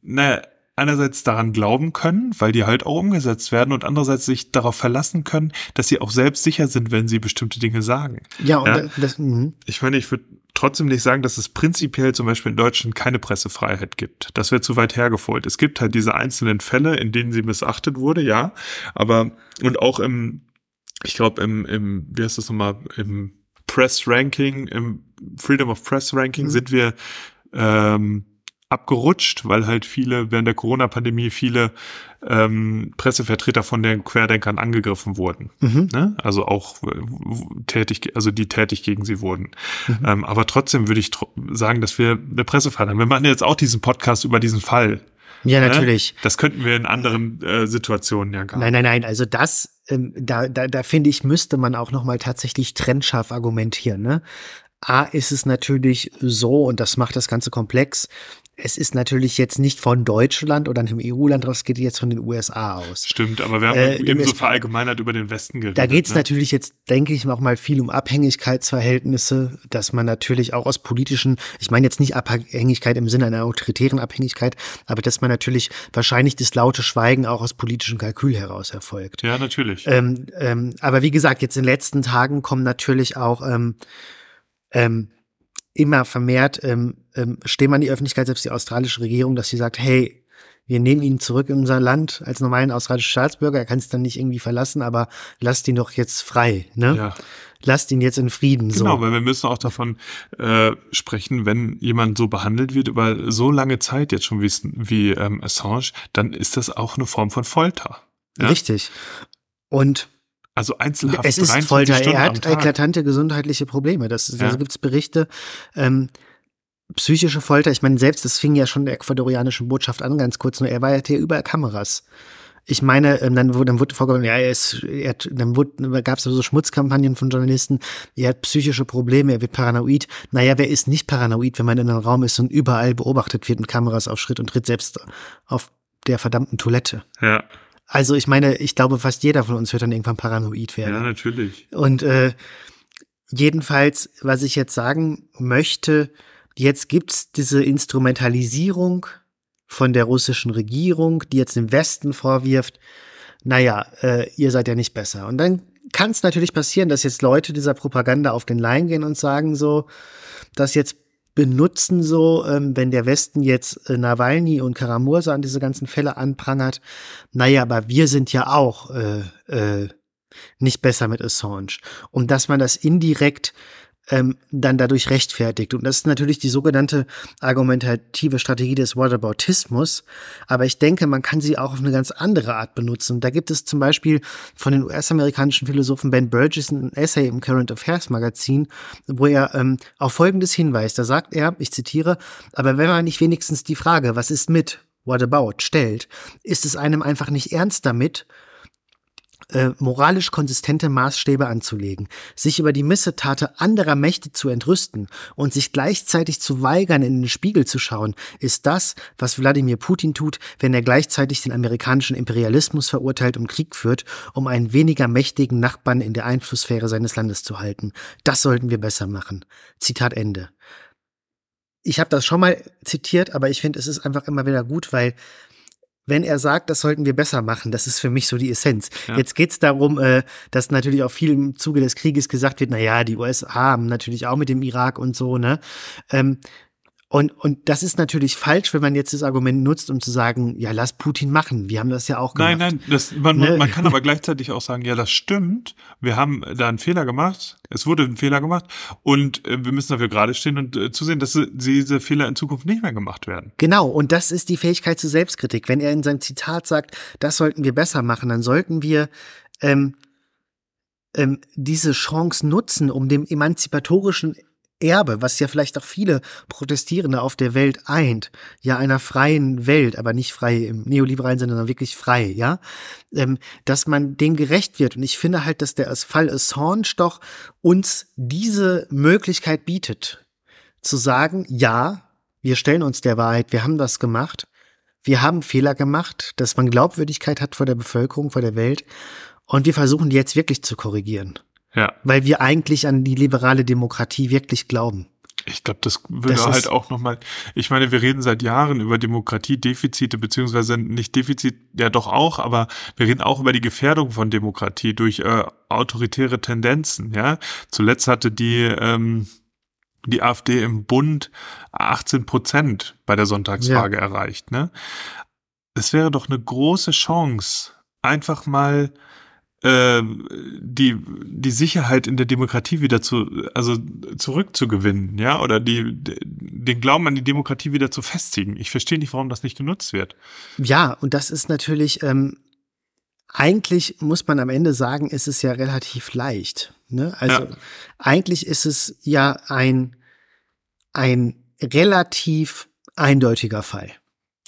naja, einerseits daran glauben können, weil die halt auch umgesetzt werden und andererseits sich darauf verlassen können, dass sie auch selbst sicher sind, wenn sie bestimmte Dinge sagen. Ja, und ja? das, mh. ich meine, ich würde trotzdem nicht sagen, dass es prinzipiell zum Beispiel in Deutschland keine Pressefreiheit gibt. Das wäre zu weit hergeholt. Es gibt halt diese einzelnen Fälle, in denen sie missachtet wurde, ja, aber und auch im, ich glaube im, im, wie heißt das nochmal, im Press Ranking, im Freedom of Press Ranking mhm. sind wir ähm, abgerutscht, weil halt viele während der Corona-Pandemie viele ähm, Pressevertreter von den Querdenkern angegriffen wurden. Mhm. Ne? Also auch tätig, also die tätig gegen sie wurden. Mhm. Ähm, aber trotzdem würde ich tr sagen, dass wir eine Pressefreiheit haben. Wir machen jetzt auch diesen Podcast über diesen Fall. Ja, ne? natürlich. Das könnten wir in anderen äh, Situationen ja gar nicht. Nein, nein, nein. Also das, ähm, da, da, da finde ich, müsste man auch noch mal tatsächlich trennscharf argumentieren. Ne? A ist es natürlich so, und das macht das Ganze komplex, es ist natürlich jetzt nicht von Deutschland oder einem EU-Land, das geht jetzt von den USA aus. Stimmt, aber wir haben äh, eben so verallgemeinert über den Westen geredet. Da geht es ne? natürlich jetzt, denke ich, auch mal viel um Abhängigkeitsverhältnisse, dass man natürlich auch aus politischen, ich meine jetzt nicht Abhängigkeit im Sinne einer autoritären Abhängigkeit, aber dass man natürlich wahrscheinlich das laute Schweigen auch aus politischem Kalkül heraus erfolgt. Ja, natürlich. Ähm, ähm, aber wie gesagt, jetzt in den letzten Tagen kommen natürlich auch ähm, ähm, immer vermehrt ähm, ähm, stehen an die Öffentlichkeit, selbst die australische Regierung, dass sie sagt, hey, wir nehmen ihn zurück in unser Land als normalen australischen Staatsbürger. Er kann es dann nicht irgendwie verlassen, aber lasst ihn doch jetzt frei. Ne? Ja. Lasst ihn jetzt in Frieden. Genau, so. weil wir müssen auch davon äh, sprechen, wenn jemand so behandelt wird über so lange Zeit jetzt schon wie, wie ähm, Assange, dann ist das auch eine Form von Folter. Ja? Richtig. Und also Einzelhaft. Es ist Folter. Er hat eklatante gesundheitliche Probleme. Das, ja. Also gibt es Berichte. Ähm, psychische Folter, ich meine, selbst das fing ja schon der ecuadorianischen Botschaft an, ganz kurz, nur er war ja hier überall Kameras. Ich meine, ähm, dann wurde, dann wurde vorgeworfen, ja, er ist, er hat, dann gab es so Schmutzkampagnen von Journalisten, er hat psychische Probleme, er wird paranoid. Naja, wer ist nicht paranoid, wenn man in einem Raum ist und überall beobachtet wird mit Kameras auf Schritt und Tritt, selbst auf der verdammten Toilette. Ja. Also ich meine, ich glaube, fast jeder von uns wird dann irgendwann paranoid werden. Ja, natürlich. Und äh, jedenfalls, was ich jetzt sagen möchte, jetzt gibt's diese Instrumentalisierung von der russischen Regierung, die jetzt dem Westen vorwirft, naja, äh, ihr seid ja nicht besser. Und dann kann es natürlich passieren, dass jetzt Leute dieser Propaganda auf den Lein gehen und sagen so, dass jetzt benutzen so, ähm, wenn der Westen jetzt äh, Nawalny und Karamursa an diese ganzen Fälle anprangert, naja, aber wir sind ja auch äh, äh, nicht besser mit Assange. Und dass man das indirekt ähm, dann dadurch rechtfertigt. Und das ist natürlich die sogenannte argumentative Strategie des Whataboutismus. Aber ich denke, man kann sie auch auf eine ganz andere Art benutzen. Da gibt es zum Beispiel von den US-amerikanischen Philosophen Ben Burgess ein Essay im Current Affairs Magazin, wo er ähm, auf Folgendes hinweist. Da sagt er, ich zitiere, aber wenn man nicht wenigstens die Frage, was ist mit, what about, stellt, ist es einem einfach nicht ernst damit, äh, moralisch konsistente Maßstäbe anzulegen, sich über die Missetate anderer Mächte zu entrüsten und sich gleichzeitig zu weigern, in den Spiegel zu schauen, ist das, was Wladimir Putin tut, wenn er gleichzeitig den amerikanischen Imperialismus verurteilt und Krieg führt, um einen weniger mächtigen Nachbarn in der Einflusssphäre seines Landes zu halten. Das sollten wir besser machen. Zitat Ende. Ich habe das schon mal zitiert, aber ich finde, es ist einfach immer wieder gut, weil wenn er sagt, das sollten wir besser machen. Das ist für mich so die Essenz. Ja. Jetzt geht es darum, äh, dass natürlich auch viel im Zuge des Krieges gesagt wird, na ja, die USA haben natürlich auch mit dem Irak und so, ne? Ähm, und, und das ist natürlich falsch, wenn man jetzt das Argument nutzt, um zu sagen, ja, lass Putin machen. Wir haben das ja auch gemacht. Nein, nein, das, man, ne? man kann aber gleichzeitig auch sagen, ja, das stimmt. Wir haben da einen Fehler gemacht. Es wurde ein Fehler gemacht. Und äh, wir müssen dafür gerade stehen und äh, zusehen, dass diese Fehler in Zukunft nicht mehr gemacht werden. Genau. Und das ist die Fähigkeit zur Selbstkritik. Wenn er in seinem Zitat sagt, das sollten wir besser machen, dann sollten wir, ähm, ähm, diese Chance nutzen, um dem emanzipatorischen Erbe, was ja vielleicht auch viele Protestierende auf der Welt eint, ja einer freien Welt, aber nicht frei im neoliberalen Sinne, sondern wirklich frei, ja, ähm, dass man dem gerecht wird. Und ich finde halt, dass der Fall Assange doch uns diese Möglichkeit bietet, zu sagen, ja, wir stellen uns der Wahrheit, wir haben das gemacht, wir haben Fehler gemacht, dass man Glaubwürdigkeit hat vor der Bevölkerung, vor der Welt, und wir versuchen die jetzt wirklich zu korrigieren. Ja. Weil wir eigentlich an die liberale Demokratie wirklich glauben. Ich glaube, das würde Das halt auch nochmal, ich meine, wir reden seit Jahren über Demokratiedefizite, beziehungsweise nicht Defizit, ja doch auch, aber wir reden auch über die Gefährdung von Demokratie durch äh, autoritäre Tendenzen, ja. Zuletzt hatte die, ähm, die AfD im Bund 18 Prozent bei der Sonntagsfrage erreicht, ne? Es wäre doch eine große Chance, einfach mal die, die Sicherheit in der Demokratie wieder zu, also zurückzugewinnen, ja, oder die, den Glauben an die Demokratie wieder zu festigen. Ich verstehe nicht, warum das nicht genutzt wird. Ja, und das ist natürlich, ähm, eigentlich muss man am Ende sagen, ist es ja relativ leicht. Ne? Also Ja. eigentlich ist es ja ein, ein relativ eindeutiger Fall.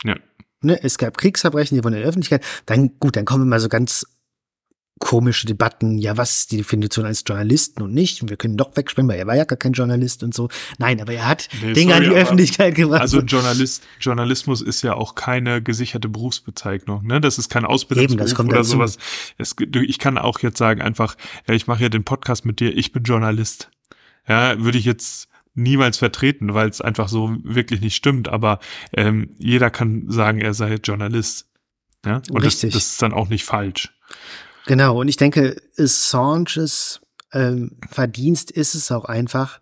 Ja. Ne? Es gab Kriegsverbrechen, die wurden in der Öffentlichkeit. Dann, gut, dann kommen immer so ganz komische Debatten. Ja, was ist die Definition eines Journalisten und nicht? Und wir können doch wegspringen, weil er war ja gar kein Journalist und so. Nein, aber er hat Nee, Dinge an sorry, die aber- Öffentlichkeit gebracht. Also Journalist, Journalismus ist ja auch keine gesicherte Berufsbezeichnung, ne? Das ist kein Ausbildungsberuf Eben, das oder dazu. sowas. Es, ich kann auch jetzt sagen einfach, ja, ich mache ja den Podcast mit dir, ich bin Journalist. Ja, würde ich jetzt niemals vertreten, weil es einfach so wirklich nicht stimmt, aber ähm, jeder kann sagen, er sei Journalist. Ja? Und das, Richtig. das ist dann auch nicht falsch. Genau, und ich denke, Assanges ähm, Verdienst ist es auch einfach,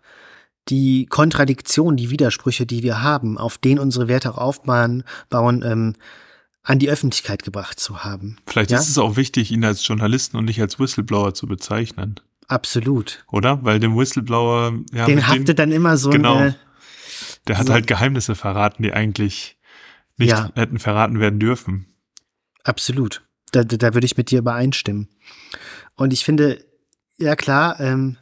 die Kontradiktion, die Widersprüche, die wir haben, auf denen unsere Werte auch aufbauen, bauen, ähm, an die Öffentlichkeit gebracht zu haben. Vielleicht Ja? ist es auch wichtig, ihn als Journalisten und nicht als Whistleblower zu bezeichnen, Absolut. oder? Weil dem Whistleblower, ja, Den mit dem- haftet dann immer so Genau. eine, Der hat So. halt Geheimnisse verraten, die eigentlich nicht Ja. hätten verraten werden dürfen. absolut. Da, da, würde ich mit dir übereinstimmen. Und ich finde, ja klar, ähm,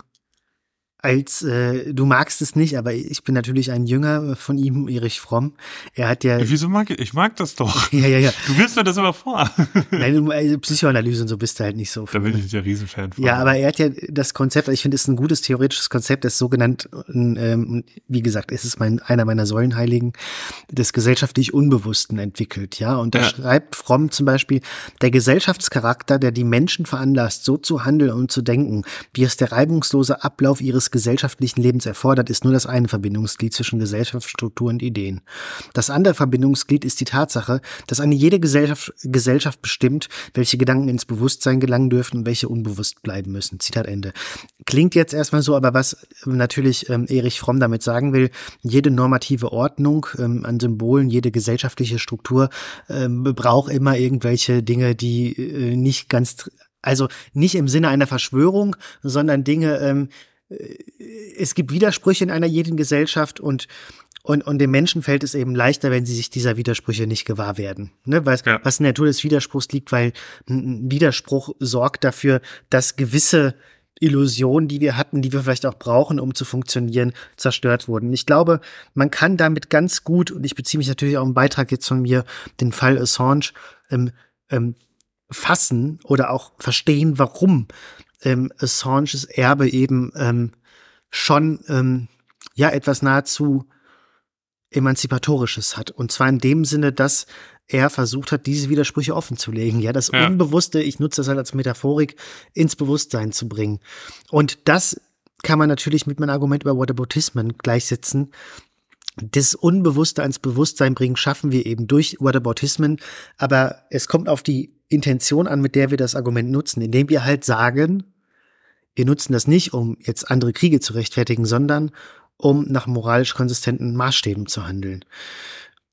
als äh, du magst es nicht, aber ich bin natürlich ein Jünger von ihm, Erich Fromm. Er hat ja, Wieso mag ich? Ich mag das doch. ja, ja, ja. Du wirst mir das immer vor. Nein, also Psychoanalyse und so bist du halt nicht so. da bin ich nicht der Riesenfan von. Ja, aber er hat ja das Konzept, ich finde, es ist ein gutes theoretisches Konzept, das sogenannt, ähm, wie gesagt, es ist mein, einer meiner Säulenheiligen, des gesellschaftlich Unbewussten entwickelt, ja. Und da Ja. schreibt Fromm zum Beispiel, der Gesellschaftscharakter, der die Menschen veranlasst, so zu handeln und zu denken, wie es der reibungslose Ablauf ihres gesellschaftlichen Lebens erfordert, ist nur das eine Verbindungsglied zwischen Gesellschaftsstruktur und Ideen. Das andere Verbindungsglied ist die Tatsache, dass eine jede Gesellschaft, Gesellschaft bestimmt, welche Gedanken ins Bewusstsein gelangen dürfen und welche unbewusst bleiben müssen. Zitat Ende. Klingt jetzt erstmal so, aber was ähm, natürlich ähm, Erich Fromm damit sagen will, jede normative Ordnung ähm, an Symbolen, jede gesellschaftliche Struktur ähm, braucht immer irgendwelche Dinge, die äh, nicht ganz, also nicht im Sinne einer Verschwörung, sondern Dinge, ähm, es gibt Widersprüche in einer jeden Gesellschaft und und, und dem Menschen fällt es eben leichter, wenn sie sich dieser Widersprüche nicht gewahr werden. Ne? Was, Ja. was in der Natur des Widerspruchs liegt, weil ein Widerspruch sorgt dafür, dass gewisse Illusionen, die wir hatten, die wir vielleicht auch brauchen, um zu funktionieren, zerstört wurden. Ich glaube, man kann damit ganz gut, und ich beziehe mich natürlich auf einen Beitrag jetzt von mir, den Fall Assange, ähm, ähm, fassen oder auch verstehen, warum ähm, Assanges Erbe eben ähm, schon ähm, ja etwas nahezu emanzipatorisches hat. Und zwar in dem Sinne, dass er versucht hat, diese Widersprüche offenzulegen. Ja, das Ja. Unbewusste, ich nutze das halt als Metaphorik, ins Bewusstsein zu bringen. Und das kann man natürlich mit meinem Argument über Whataboutismen gleichsetzen. Das Unbewusste ans Bewusstsein bringen schaffen wir eben durch Whataboutismen, aber es kommt auf die Intention an, mit der wir das Argument nutzen, indem wir halt sagen, wir nutzen das nicht, um jetzt andere Kriege zu rechtfertigen, sondern um nach moralisch konsistenten Maßstäben zu handeln.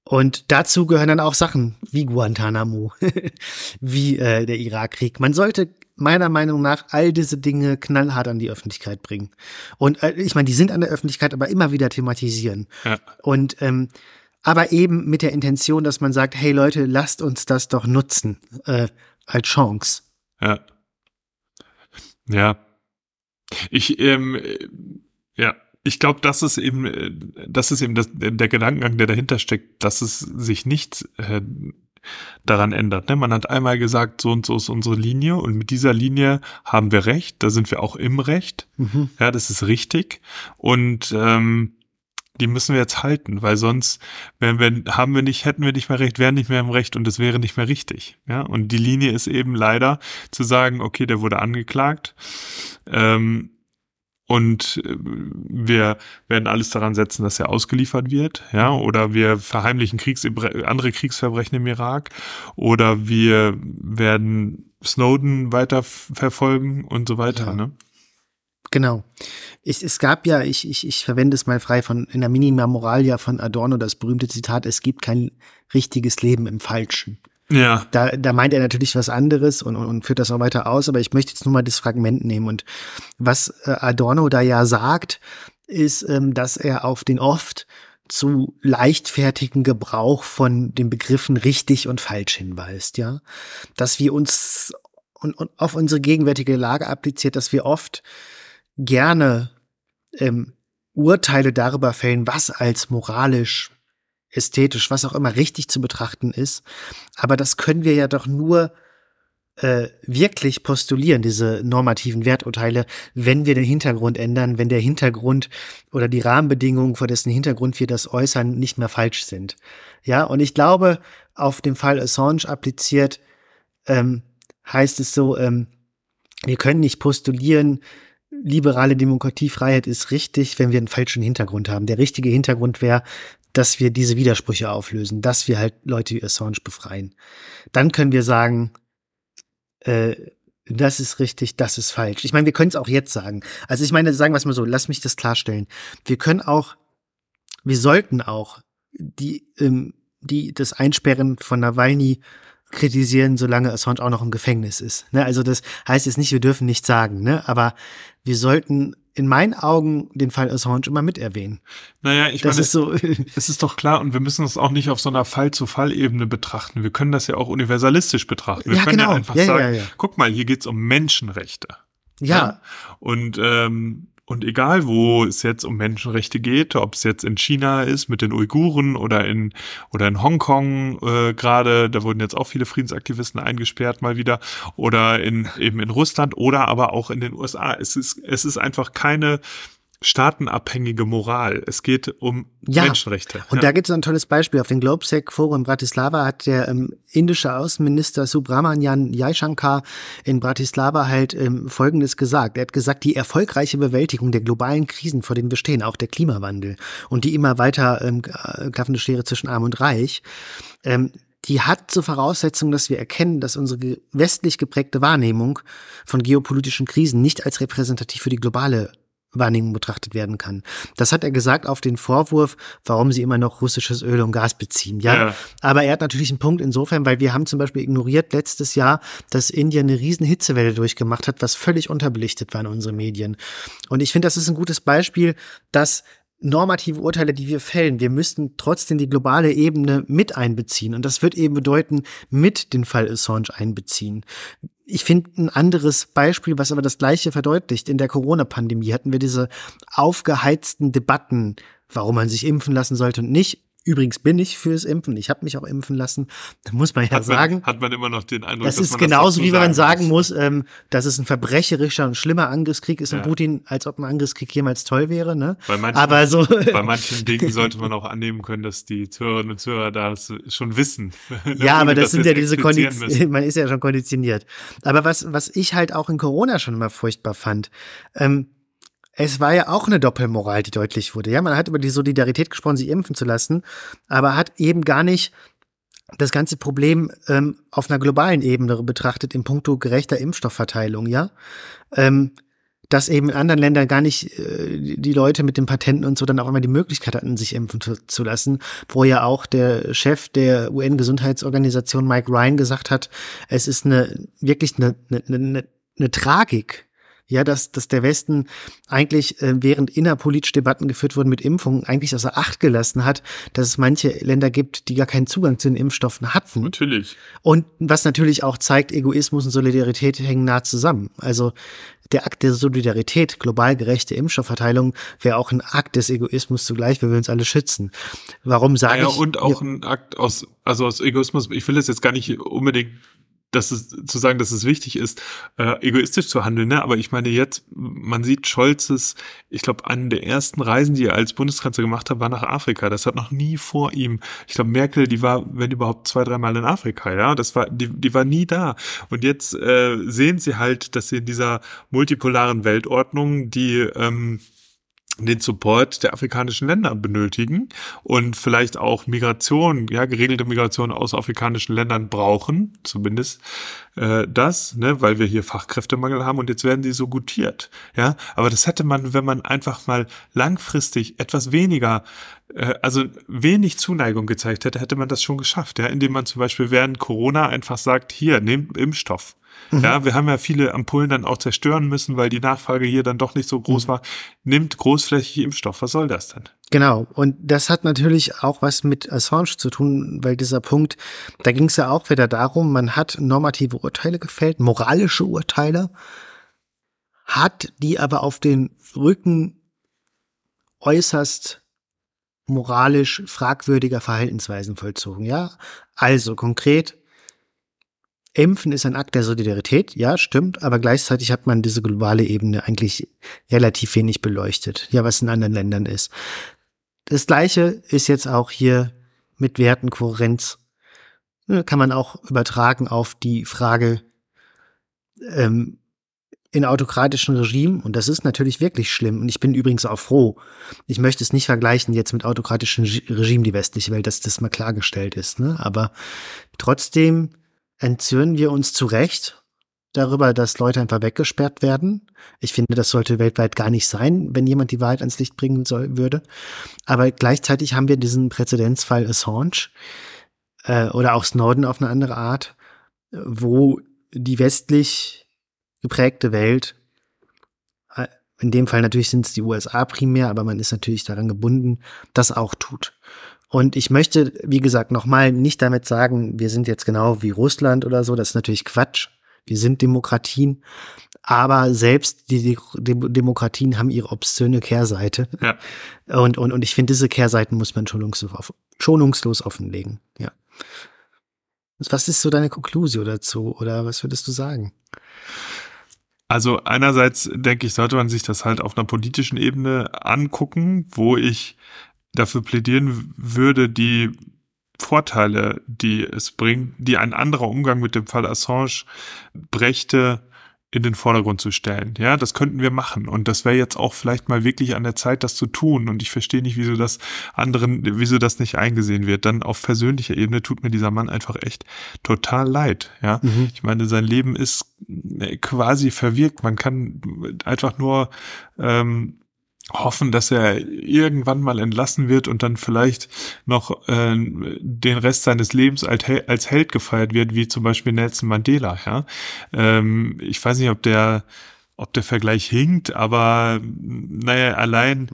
Und dazu gehören dann auch Sachen wie Guantanamo, wie äh, der Irakkrieg. Man sollte meiner Meinung nach all diese Dinge knallhart an die Öffentlichkeit bringen. Und äh, ich meine, die sind an der Öffentlichkeit, aber immer wieder thematisieren. Ja. Und ähm, aber eben mit der Intention, dass man sagt, hey Leute, lasst uns das doch nutzen äh, als Chance. Ja. Ja. Ich, ähm, äh, ja, ich glaube, das ist eben, äh, das ist eben das, der Gedankengang, der dahinter steckt, dass es sich nicht äh, daran ändert. Ne? Man hat einmal gesagt, so und so ist unsere Linie und mit dieser Linie haben wir Recht, da sind wir auch im Recht. Mhm. Ja, das ist richtig. Und ähm, die müssen wir jetzt halten, weil sonst, wenn wir, haben wir nicht, hätten wir nicht mehr recht, wären nicht mehr im Recht und es wäre nicht mehr richtig. Ja, und die Linie ist eben leider zu sagen, okay, der wurde angeklagt. Ähm, und äh, wir werden alles daran setzen, dass er ausgeliefert wird, ja, oder wir verheimlichen Kriegs andere Kriegsverbrechen im Irak, oder wir werden Snowden weiter verfolgen und so weiter, ja. ne? Genau. Ich, es gab ja, ich, ich, ich verwende es mal frei von in der Minima Moralia von Adorno, das berühmte Zitat, es gibt kein richtiges Leben im Falschen. Ja. Da, da meint er natürlich was anderes und, und, und führt das auch weiter aus, aber ich möchte jetzt nur mal das Fragment nehmen. Und was äh, Adorno da ja sagt, ist, ähm, dass er auf den oft zu leichtfertigen Gebrauch von den Begriffen richtig und falsch hinweist, ja. Dass wir uns und, und auf unsere gegenwärtige Lage appliziert, dass wir oft gerne ähm, Urteile darüber fällen, was als moralisch ästhetisch, was auch immer richtig zu betrachten ist. Aber das können wir ja doch nur äh, wirklich postulieren, diese normativen Werturteile, wenn wir den Hintergrund ändern, wenn der Hintergrund oder die Rahmenbedingungen, vor dessen Hintergrund wir das äußern, nicht mehr falsch sind. Ja, und ich glaube, auf den Fall Assange appliziert, ähm, heißt es so, ähm, wir können nicht postulieren, liberale Demokratiefreiheit ist richtig, wenn wir einen falschen Hintergrund haben. Der richtige Hintergrund wäre, dass wir diese Widersprüche auflösen, dass wir halt Leute wie Assange befreien. Dann können wir sagen, äh, das ist richtig, das ist falsch. Ich meine, wir können es auch jetzt sagen. Also ich meine, sagen wir es mal so, lass mich das klarstellen. Wir können auch, wir sollten auch die, ähm, die das Einsperren von Nawalny kritisieren, solange Assange auch noch im Gefängnis ist. Ne? Also das heißt jetzt nicht, wir dürfen nichts sagen, ne? aber wir sollten in meinen Augen den Fall Assange immer mit erwähnen. Naja, ich das meine, ist so es ist doch klar und wir müssen es auch nicht auf so einer Fall-zu-Fall-Ebene betrachten. Wir können das ja auch universalistisch betrachten. Wir ja, können genau. ja einfach ja, sagen, ja, guck mal, hier geht's um Menschenrechte. Ja. Und ähm, und egal, wo es jetzt um Menschenrechte geht, ob es jetzt in China ist mit den Uiguren oder in oder in Hongkong äh, gerade, da wurden jetzt auch viele Friedensaktivisten eingesperrt mal wieder, oder in eben in Russland oder aber auch in den USA. Es ist es ist einfach keine staatenabhängige Moral. Es geht um ja. Menschenrechte. Und ja. da gibt es ein tolles Beispiel. Auf dem Globsec Forum in Bratislava hat der ähm, indische Außenminister Subramanian Jaishankar in Bratislava halt ähm, Folgendes gesagt. Er hat gesagt, die erfolgreiche Bewältigung der globalen Krisen, vor denen wir stehen, auch der Klimawandel und die immer weiter ähm, äh, klaffende Schere zwischen Arm und Reich, ähm, die hat zur Voraussetzung, dass wir erkennen, dass unsere westlich geprägte Wahrnehmung von geopolitischen Krisen nicht als repräsentativ für die globale Wahrnehmung betrachtet werden kann. Das hat er gesagt auf den Vorwurf, warum sie immer noch russisches Öl und Gas beziehen. Ja, ja. aber er hat natürlich einen Punkt insofern, weil wir haben zum Beispiel ignoriert letztes Jahr, dass Indien eine riesen Hitzewelle durchgemacht hat, was völlig unterbelichtet war in unseren Medien. Und ich finde, das ist ein gutes Beispiel, dass normative Urteile, die wir fällen, wir müssten trotzdem die globale Ebene mit einbeziehen. Und das wird eben bedeuten, mit den Fall Assange einbeziehen. Ich finde ein anderes Beispiel, was aber das Gleiche verdeutlicht. In der Corona-Pandemie hatten wir diese aufgeheizten Debatten, warum man sich impfen lassen sollte und nicht. Übrigens bin ich fürs Impfen. Ich habe mich auch impfen lassen. Da muss man ja hat sagen. hat man immer noch den Eindruck, das dass ist man genauso, das wie man sagen muss, ähm, dass es ein verbrecherischer und schlimmer Angriffskrieg ist ja. in Putin, als ob ein Angriffskrieg jemals toll wäre. Ne? Bei manchen, Aber so bei manchen Dingen sollte man auch annehmen können, dass die Zuhörerinnen und Zuhörer das schon wissen. ja, aber das, das sind ja diese Konditionen. Man ist ja schon konditioniert. Aber was was ich halt auch in Corona schon immer furchtbar fand. Ähm, es war ja auch eine Doppelmoral, die deutlich wurde. Ja, man hat über die Solidarität gesprochen, sich impfen zu lassen, aber hat eben gar nicht das ganze Problem ähm, auf einer globalen Ebene betrachtet, in puncto gerechter Impfstoffverteilung, ja. Ähm, dass eben in anderen Ländern gar nicht äh, die Leute mit den Patenten und so dann auch immer die Möglichkeit hatten, sich impfen zu, zu lassen, wo ja auch der Chef der UN-Gesundheitsorganisation Mike Ryan gesagt hat, es ist eine wirklich eine, eine, eine, eine Tragik, ja, dass, dass der Westen eigentlich, äh, während innerpolitisch Debatten geführt wurden mit Impfungen, eigentlich außer Acht gelassen hat, dass es manche Länder gibt, die gar keinen Zugang zu den Impfstoffen hatten. Natürlich. Und was natürlich auch zeigt, Egoismus und Solidarität hängen nah zusammen. Also der Akt der Solidarität, global gerechte Impfstoffverteilung, wäre auch ein Akt des Egoismus zugleich, wir will uns alle schützen. Warum sage ja, ich? Und auch ein Akt aus, also aus Egoismus, ich will das jetzt gar nicht unbedingt dass es zu sagen, dass es wichtig ist, äh, egoistisch zu handeln. Ne? Aber ich meine jetzt, man sieht Scholzes, ich glaube, eine der ersten Reisen, die er als Bundeskanzler gemacht hat, war nach Afrika. Das hat noch nie vor ihm. Ich glaube, Merkel, die war, wenn überhaupt, zwei, dreimal in Afrika. Ja, das war, die, die war nie da. Und jetzt äh, sehen sie halt, dass sie in dieser multipolaren Weltordnung, die ähm, den Support der afrikanischen Länder benötigen und vielleicht auch Migration, ja, geregelte Migration aus afrikanischen Ländern brauchen, zumindest äh, das, ne, weil wir hier Fachkräftemangel haben und jetzt werden sie so gutiert, ja. Aber das hätte man, wenn man einfach mal langfristig etwas weniger, äh, also wenig Zuneigung gezeigt hätte, hätte man das schon geschafft, ja, indem man zum Beispiel während Corona einfach sagt, hier, nehmt Impfstoff, Mhm. Ja, wir haben ja viele Ampullen dann auch zerstören müssen, weil die Nachfrage hier dann doch nicht so groß mhm. war. Nimmt großflächig Impfstoff. Was soll das denn? Genau. Und das hat natürlich auch was mit Assange zu tun, weil dieser Punkt, da ging es ja auch wieder darum, man hat normative Urteile gefällt, moralische Urteile, hat die aber auf den Rücken äußerst moralisch fragwürdiger Verhaltensweisen vollzogen, ja? Also konkret, Impfen ist ein Akt der Solidarität, ja, stimmt, aber gleichzeitig hat man diese globale Ebene eigentlich relativ wenig beleuchtet, ja, was in anderen Ländern ist. Das gleiche ist jetzt auch hier mit Wertenkohärenz. Ne, kann man auch übertragen auf die Frage ähm, in autokratischen Regimen, und das ist natürlich wirklich schlimm, und ich bin übrigens auch froh. Ich möchte es nicht vergleichen jetzt mit autokratischen Regimen, die westliche Welt, dass das mal klargestellt ist, ne? aber trotzdem entzürnen wir uns zu Recht darüber, dass Leute einfach weggesperrt werden. Ich finde, das sollte weltweit gar nicht sein, wenn jemand die Wahrheit ans Licht bringen soll, würde. Aber gleichzeitig haben wir diesen Präzedenzfall Assange äh, oder auch Snowden auf eine andere Art, wo die westlich geprägte Welt, äh, in dem Fall natürlich sind es die USA primär, aber man ist natürlich daran gebunden, das auch tut. Und ich möchte, wie gesagt, nochmal nicht damit sagen, wir sind jetzt genau wie Russland oder so. Das ist natürlich Quatsch. Wir sind Demokratien. Aber selbst die, Demokratien haben ihre obszöne Kehrseite. Ja. Und, und, und ich finde, diese Kehrseiten muss man schonungslos, schonungslos offenlegen. Ja. Was ist so deine Konklusion dazu? Oder was würdest du sagen? Also einerseits denke ich, sollte man sich das halt auf einer politischen Ebene angucken, wo ich dafür plädieren würde, die Vorteile, die es bringt, die ein anderer Umgang mit dem Fall Assange brächte, in den Vordergrund zu stellen. Ja, das könnten wir machen. Und das wäre jetzt auch vielleicht mal wirklich an der Zeit, das zu tun. Und ich verstehe nicht, wieso das anderen, wieso das nicht eingesehen wird. Dann auf persönlicher Ebene tut mir dieser Mann einfach echt total leid. Ja, mhm. ich meine, sein Leben ist quasi verwirkt. Man kann einfach nur ähm, hoffen, dass er irgendwann mal entlassen wird und dann vielleicht noch äh, den Rest seines Lebens als, Hel als Held gefeiert wird, wie zum Beispiel Nelson Mandela. Ja, ähm, ich weiß nicht, ob der, ob der Vergleich hinkt, aber naja, allein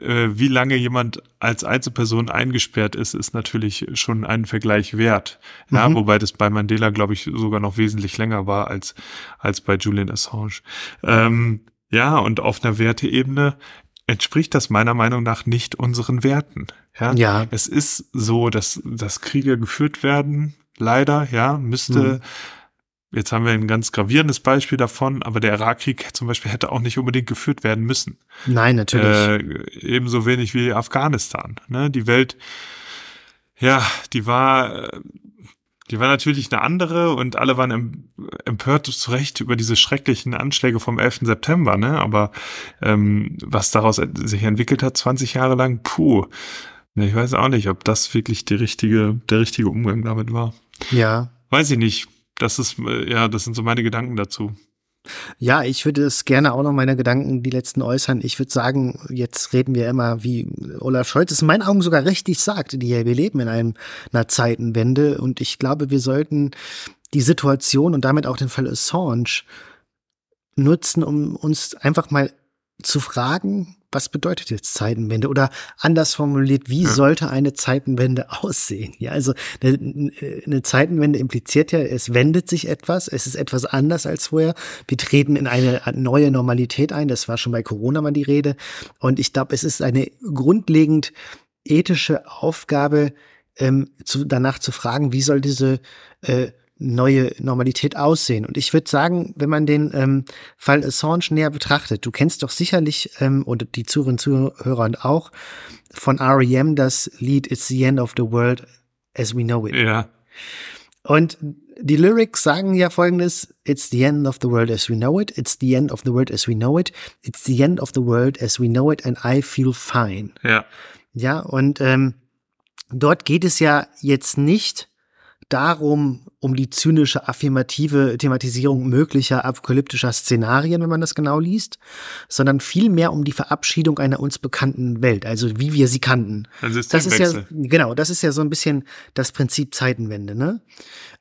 äh, wie lange jemand als Einzelperson eingesperrt ist, ist natürlich schon ein Vergleich wert. Ja, mhm. wobei das bei Mandela, glaube ich, sogar noch wesentlich länger war als als bei Julian Assange. Ähm, ja, und auf einer Werteebene entspricht das meiner Meinung nach nicht unseren Werten. Ja, ja. es ist so, dass, dass Kriege geführt werden. Leider, ja, müsste. Mhm. Jetzt haben wir ein ganz gravierendes Beispiel davon, aber der Irakkrieg zum Beispiel hätte auch nicht unbedingt geführt werden müssen. Nein, natürlich. Äh, ebenso wenig wie Afghanistan. Ne? Die Welt, ja, die war äh, die war natürlich eine andere und alle waren empört zu Recht über diese schrecklichen Anschläge vom 11. September, ne? Aber ähm, was daraus sich entwickelt hat, 20 Jahre lang, puh. Ich weiß auch nicht, ob das wirklich die richtige, der richtige Umgang damit war. Ja. Weiß ich nicht. Das ist, äh, ja, das sind so meine Gedanken dazu. Ja, ich würde es gerne auch noch meine Gedanken, die letzten äußern. Ich würde sagen, jetzt reden wir immer, wie Olaf Scholz es in meinen Augen sogar richtig sagt, die wir leben in einem, einer Zeitenwende und ich glaube, wir sollten die Situation und damit auch den Fall Assange nutzen, um uns einfach mal zu fragen, was bedeutet jetzt Zeitenwende? Oder anders formuliert, wie sollte eine Zeitenwende aussehen? Ja, also eine, eine, Zeitenwende impliziert ja, es wendet sich etwas, es ist etwas anders als vorher. Wir treten in eine neue Normalität ein. Das war schon bei Corona mal die Rede. Und ich glaube, es ist eine grundlegend ethische Aufgabe, ähm, zu, danach zu fragen, wie soll diese äh, neue Normalität aussehen. Und ich würde sagen, wenn man den ähm, Fall Assange näher betrachtet, du kennst doch sicherlich, ähm, und die Zuhörerinnen und Zuhörer auch, von R.E.M. das Lied It's the End of the World as We Know It. Ja. Und die Lyrics sagen ja folgendes, It's the end of the world as we know it, it's the end of the world as we know it, it's the end of the world as we know it and I feel fine. Ja. Ja, und ähm, dort geht es ja jetzt nicht darum, um die zynische, affirmative Thematisierung möglicher apokalyptischer Szenarien, wenn man das genau liest, sondern vielmehr um die Verabschiedung einer uns bekannten Welt, also wie wir sie kannten. Ein Das ist ja, genau, das ist ja so ein bisschen das Prinzip Zeitenwende, ne?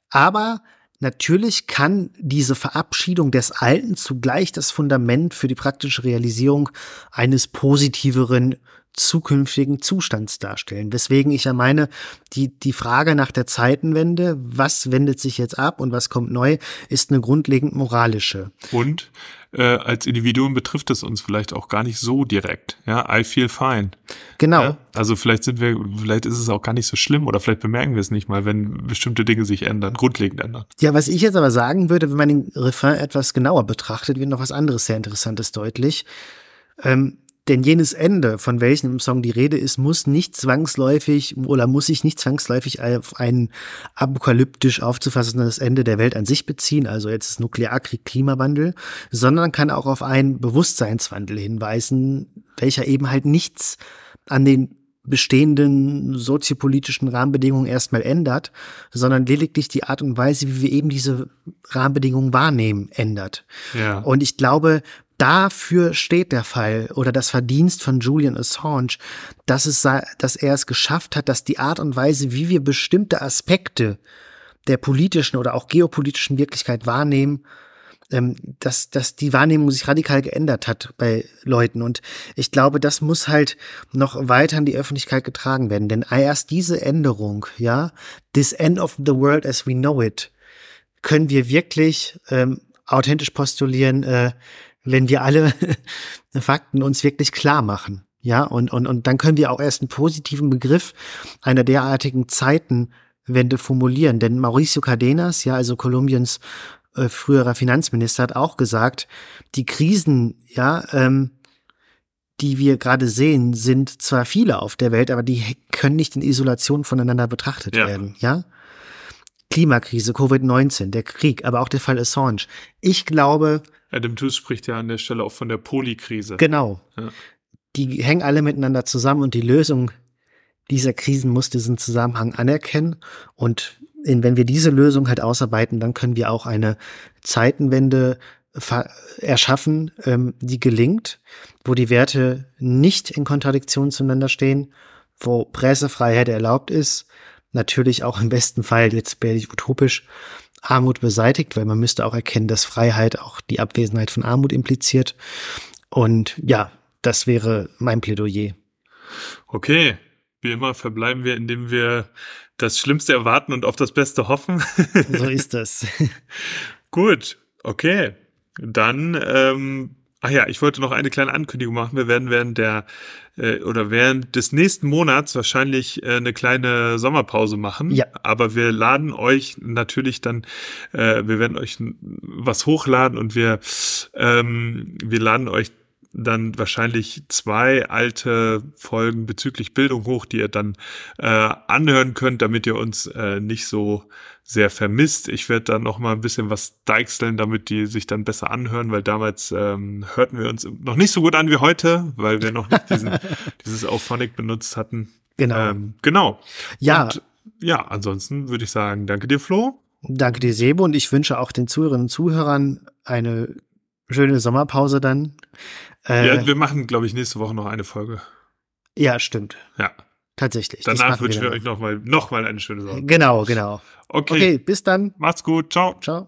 Aber natürlich kann diese Verabschiedung des Alten zugleich das Fundament für die praktische Realisierung eines positiveren zukünftigen Zustands darstellen. Weswegen ich ja meine, die, die Frage nach der Zeitenwende, was wendet sich jetzt ab und was kommt neu, ist eine grundlegend moralische. Und äh, als Individuum betrifft es uns vielleicht auch gar nicht so direkt. Ja, I feel fine. Genau. Ja? Also vielleicht sind wir, vielleicht ist es auch gar nicht so schlimm oder vielleicht bemerken wir es nicht mal, wenn bestimmte Dinge sich ändern, grundlegend ändern. Ja, was ich jetzt aber sagen würde, wenn man den Refrain etwas genauer betrachtet, wird noch was anderes sehr Interessantes deutlich. Ähm, denn jenes Ende, von welchem im Song die Rede ist, muss nicht zwangsläufig oder muss sich nicht zwangsläufig auf ein apokalyptisch aufzufassendes Ende der Welt an sich beziehen, also jetzt Nuklearkrieg, Klimawandel, sondern kann auch auf einen Bewusstseinswandel hinweisen, welcher eben halt nichts an den bestehenden soziopolitischen Rahmenbedingungen erstmal ändert, sondern lediglich die Art und Weise, wie wir eben diese Rahmenbedingungen wahrnehmen, ändert. Ja. Und ich glaube, dafür steht der Fall oder das Verdienst von Julian Assange, dass es, dass er es geschafft hat, dass die Art und Weise, wie wir bestimmte Aspekte der politischen oder auch geopolitischen Wirklichkeit wahrnehmen, ähm, dass, dass die Wahrnehmung sich radikal geändert hat bei Leuten. Und ich glaube, das muss halt noch weiter in die Öffentlichkeit getragen werden. Denn erst diese Änderung, ja, this end of the world as we know it, können wir wirklich ähm, authentisch postulieren, äh, wenn wir alle Fakten uns wirklich klar machen. Ja, und, und, und dann können wir auch erst einen positiven Begriff einer derartigen Zeitenwende formulieren. Denn Mauricio Cardenas, ja, also Kolumbiens äh, früherer Finanzminister, hat auch gesagt, die Krisen, ja, ähm, die wir gerade sehen, sind zwar viele auf der Welt, aber die können nicht in Isolation voneinander betrachtet Ja. werden, ja. Klimakrise, Covid-19, der Krieg, aber auch der Fall Assange. Ich glaube, Adam Tooze spricht ja an der Stelle auch von der Polykrise. Genau. Ja. Die hängen alle miteinander zusammen und die Lösung dieser Krisen muss diesen Zusammenhang anerkennen. Und wenn wir diese Lösung halt ausarbeiten, dann können wir auch eine Zeitenwende erschaffen, ähm, die gelingt, wo die Werte nicht in Kontradiktion zueinander stehen, wo Pressefreiheit erlaubt ist, natürlich auch im besten Fall, jetzt werde ich utopisch, Armut beseitigt, weil man müsste auch erkennen, dass Freiheit auch die Abwesenheit von Armut impliziert. Und ja, das wäre mein Plädoyer. Okay, wie immer verbleiben wir, indem wir das Schlimmste erwarten und auf das Beste hoffen. So ist das. Gut, okay. Dann, ähm, ach ja, ich wollte noch eine kleine Ankündigung machen. Wir werden während der äh, oder während des nächsten Monats wahrscheinlich äh, eine kleine Sommerpause machen. Ja. Aber wir laden euch natürlich dann, äh, wir werden euch was hochladen und wir, ähm, wir laden euch dann wahrscheinlich zwei alte Folgen bezüglich Bildung hoch, die ihr dann äh, anhören könnt, damit ihr uns äh, nicht so sehr vermisst. Ich werde dann noch mal ein bisschen was deichseln, damit die sich dann besser anhören, weil damals ähm, hörten wir uns noch nicht so gut an wie heute, weil wir noch nicht diesen, dieses Auphonic benutzt hatten. Genau. Ähm, genau. ja, Und, ja, ansonsten würde ich sagen, danke dir, Flo. danke dir, Sebo, und ich wünsche auch den Zuhörerinnen und Zuhörern eine schöne Sommerpause dann. Äh, Ja, wir machen, glaube ich, nächste Woche noch eine Folge. ja, stimmt. Ja. Tatsächlich. Danach wünschen wir euch noch mal, noch mal eine schöne Sache. Genau, genau. Okay. Okay, bis dann. Macht's gut. Ciao. Ciao.